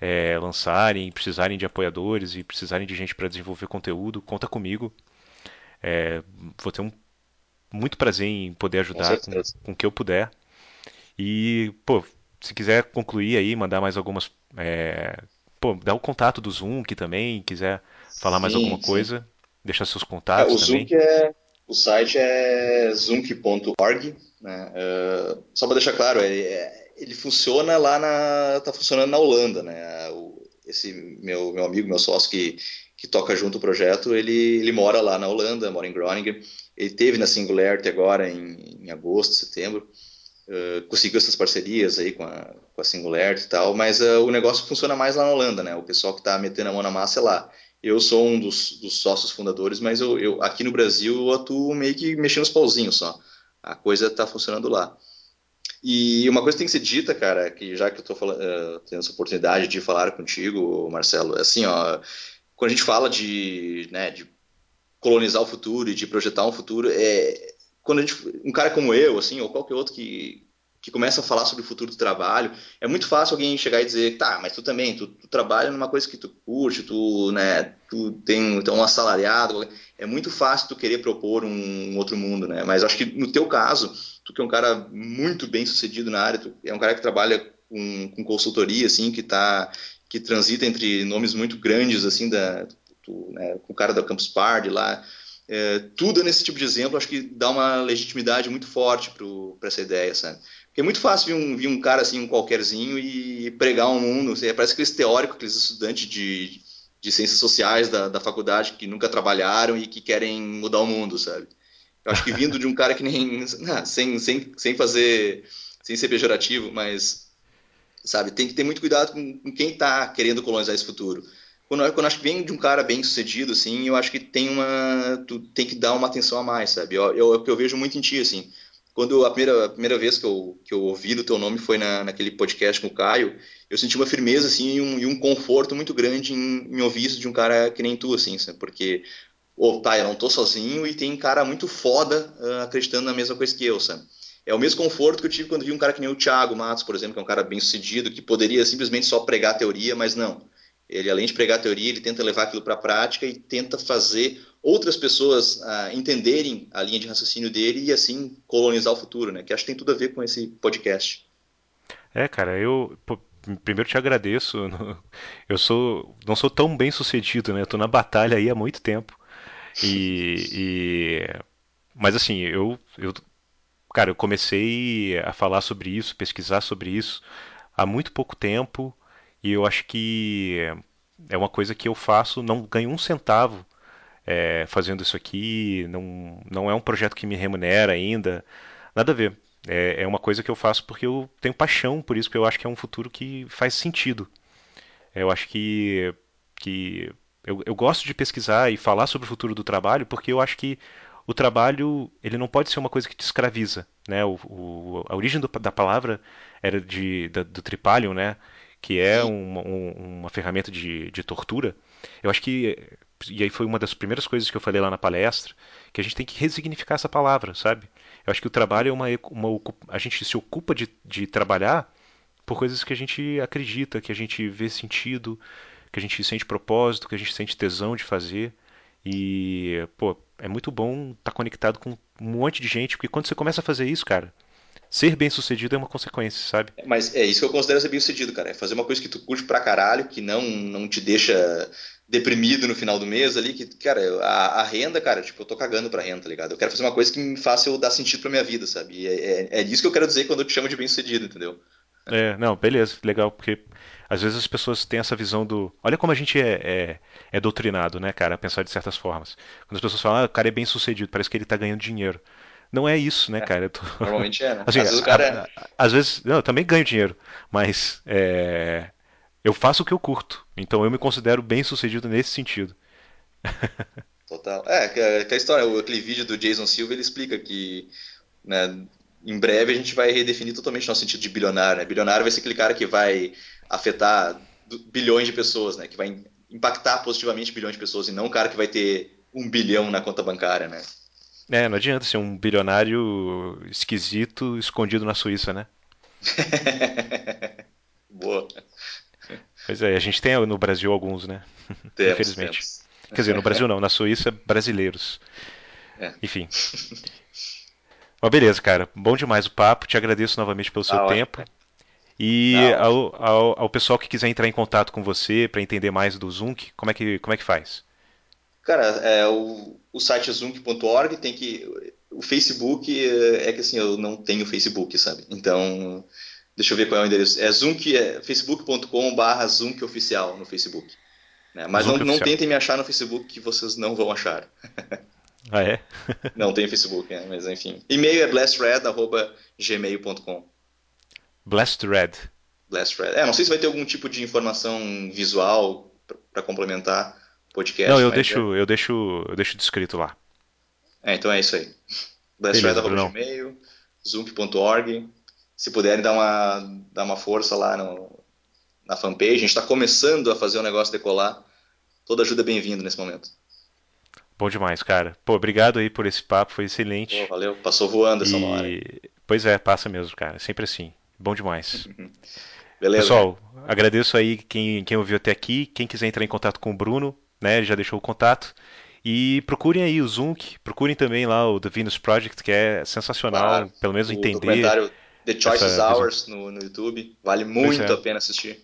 é, lançarem, precisarem de apoiadores e precisarem de gente para desenvolver conteúdo, conta comigo. É, vou ter um muito prazer em poder ajudar com, com, o que eu puder. E, pô, se quiser concluir aí, mandar mais algumas. É, pô, dá o contato do Zoom que também, quiser falar sim, mais alguma sim. coisa, deixar seus contatos é, o também. Zoom é, o site é zoom.org. Né? Uh, só para deixar claro, ele, é, ele, funciona lá na. tá funcionando na Holanda, né? O, esse meu, meu amigo, meu sócio que, que toca junto o projeto, ele, ele mora lá na Holanda, mora em Groningen. Ele teve na Singularity agora em, em agosto, setembro. Uh, conseguiu essas parcerias aí com a, com a Singularity e tal, mas uh, o negócio funciona mais lá na Holanda, né? O pessoal que está metendo a mão na massa é lá. Eu sou um dos, dos sócios fundadores, mas eu, eu, aqui no Brasil eu atuo meio que mexendo os pauzinhos só. A coisa está funcionando lá. E uma coisa que tem que ser dita, cara, que já que eu estou uh, tendo essa oportunidade de falar contigo, Marcelo, é assim, ó, quando a gente fala de, né, de colonizar o futuro e de projetar um futuro, é, quando gente, um cara como eu, assim, ou qualquer outro que, que começa a falar sobre o futuro do trabalho, é muito fácil alguém chegar e dizer, tá, mas tu também, tu, tu trabalha numa coisa que tu curte, tu, né, tu tem, é um assalariado, é muito fácil tu querer propor um, um outro mundo, né, mas acho que no teu caso, tu que é um cara muito bem sucedido na área, tu é um cara que trabalha com, com consultoria, assim, que tá, que transita entre nomes muito grandes, assim, da, tu, né, com o cara da Campus Party lá, é, tudo nesse tipo de exemplo acho que dá uma legitimidade muito forte para essa ideia, sabe? Porque é muito fácil vir um, vir um cara assim, um qualquerzinho, e pregar um mundo. Assim, parece aqueles teóricos, aqueles estudantes de, de ciências sociais da, da faculdade que nunca trabalharam e que querem mudar o mundo, sabe? Eu acho que vindo de um cara que nem. Não, sem, sem, sem fazer. sem ser pejorativo, mas. Sabe, tem que ter muito cuidado com, com quem está querendo colonizar esse futuro quando, quando acho que vem de um cara bem sucedido, assim, eu acho que tem uma. Tu tem que dar uma atenção a mais, sabe? Eu, eu, é o que eu vejo muito em ti, assim. Quando a primeira, a primeira vez que eu, que eu ouvi do teu nome foi na, naquele podcast com o Caio, eu senti uma firmeza, assim, e um, e um conforto muito grande em, em, ouvir isso de um cara que nem tu, assim, sabe? Porque, oh, tá, eu não tô sozinho e tem cara muito foda uh, acreditando na mesma coisa que eu, sabe? É o mesmo conforto que eu tive quando vi um cara que nem o Thiago Matos, por exemplo, que é um cara bem sucedido, que poderia simplesmente só pregar teoria, mas não ele, além de pregar a teoria, ele tenta levar aquilo para a prática e tenta fazer outras pessoas ah, entenderem a linha de raciocínio dele e assim colonizar o futuro, né? Que acho que tem tudo a ver com esse podcast. É, cara, eu pô, primeiro te agradeço. Eu sou não sou tão bem sucedido, né? Eu tô na batalha aí há muito tempo. E, e... mas assim, eu, eu cara, eu comecei a falar sobre isso, pesquisar sobre isso há muito pouco tempo. E eu acho que é uma coisa que eu faço, não ganho um centavo é, fazendo isso aqui, não, não é um projeto que me remunera ainda, nada a ver. É, é uma coisa que eu faço porque eu tenho paixão por isso, porque eu acho que é um futuro que faz sentido. Eu acho que, que eu, eu gosto de pesquisar e falar sobre o futuro do trabalho porque eu acho que o trabalho ele não pode ser uma coisa que te escraviza, né? O, o, a origem do, da palavra era de, da, do tripalium, né? Que é uma, um, uma ferramenta de, de tortura, eu acho que e aí foi uma das primeiras coisas que eu falei lá na palestra, que a gente tem que resignificar essa palavra, sabe? Eu acho que o trabalho é uma, uma a gente se ocupa de, de trabalhar por coisas que a gente acredita, que a gente vê sentido, que a gente sente propósito, que a gente sente tesão de fazer. E, pô, é muito bom estar tá conectado com um monte de gente, porque quando você começa a fazer isso, cara, ser bem sucedido é uma consequência, sabe? Mas é isso que eu considero ser bem sucedido, cara. É fazer uma coisa que tu curte pra caralho, que não, não te deixa deprimido no final do mês ali, que, cara, a, a renda, cara, tipo, eu tô cagando pra renda, tá ligado? Eu quero fazer uma coisa que me faça eu dar sentido pra minha vida, sabe? E é, é, é isso que eu quero dizer quando eu te chamo de bem sucedido, entendeu? É, não, beleza, legal, porque às vezes as pessoas têm essa visão do. Olha como a gente é, é, é doutrinado, né, cara, a pensar de certas formas. Quando as pessoas falam, ah, o cara é bem sucedido, parece que ele tá ganhando dinheiro. Não é isso, né, é, cara? Tô... Normalmente é, né? Assim, às vezes o cara. A, às vezes. Não, eu também ganho dinheiro, mas. É... Eu faço o que eu curto. Então eu me considero bem sucedido nesse sentido. Total. É, que a história, aquele vídeo do Jason Silva, ele explica que. Né, em breve a gente vai redefinir totalmente nosso sentido de bilionário. Né? Bilionário vai ser aquele cara que vai afetar bilhões de pessoas, né? Que vai impactar positivamente bilhões de pessoas e não o cara que vai ter um bilhão na conta bancária, né? É, não adianta ser um bilionário esquisito escondido na Suíça, né? Boa. Pois é, a gente tem no Brasil alguns, né? Temos, Infelizmente. temos. Quer dizer, no Brasil não, na Suíça, brasileiros. É. Enfim. Mas beleza, cara. Bom demais o papo. Te agradeço novamente pelo seu Ah, ótimo. tempo. E Não. ao, ao, ao pessoal que quiser entrar em contato com você para entender mais do Zunk, como é que, como é que faz? Cara, é, o, o site é zunk.org, tem que. O Facebook é, é que assim, eu não tenho Facebook, sabe? Então, deixa eu ver qual é o endereço. É zunk, é facebook.com/barra zunkOficial no Facebook. né? Mas não, Zunk não Oficial. tentem me achar no Facebook que vocês não vão achar. Ah, é? Não tem Facebook, né? mas enfim. E-mail é blastred.gmail.com. Blessed Red. Blastred. É, não sei se vai ter algum tipo de informação visual para complementar podcast. Não, eu mas deixo, eu deixo, eu deixo descrito lá. É, então é isso aí. Blastred.gmail, zump.org. Se puderem dar uma, dar uma força lá no, na fanpage, a gente está começando a fazer o negócio decolar. Toda ajuda é bem-vinda nesse momento. Bom demais, cara. Pô, obrigado aí por esse papo, foi excelente. Pô, valeu, passou voando essa uma hora. E pois é, passa mesmo, cara. Sempre assim. Bom demais. Beleza? Pessoal, agradeço aí quem, quem ouviu até aqui. Quem quiser entrar em contato com o Bruno, né? Ele já deixou o contato. E procurem aí o Zunk, procurem também lá o The Venus Project, que é sensacional, Claro. pelo menos o entender. documentário The Choices essa. Hours no, no YouTube. Vale muito é. a pena assistir.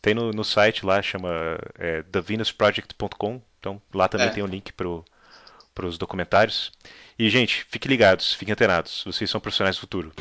Tem no, no site lá, chama é, thevenusproject.com. Então lá também É. tem o link pro, pros documentários. E, gente, fiquem ligados, fiquem antenados. Vocês são profissionais do futuro.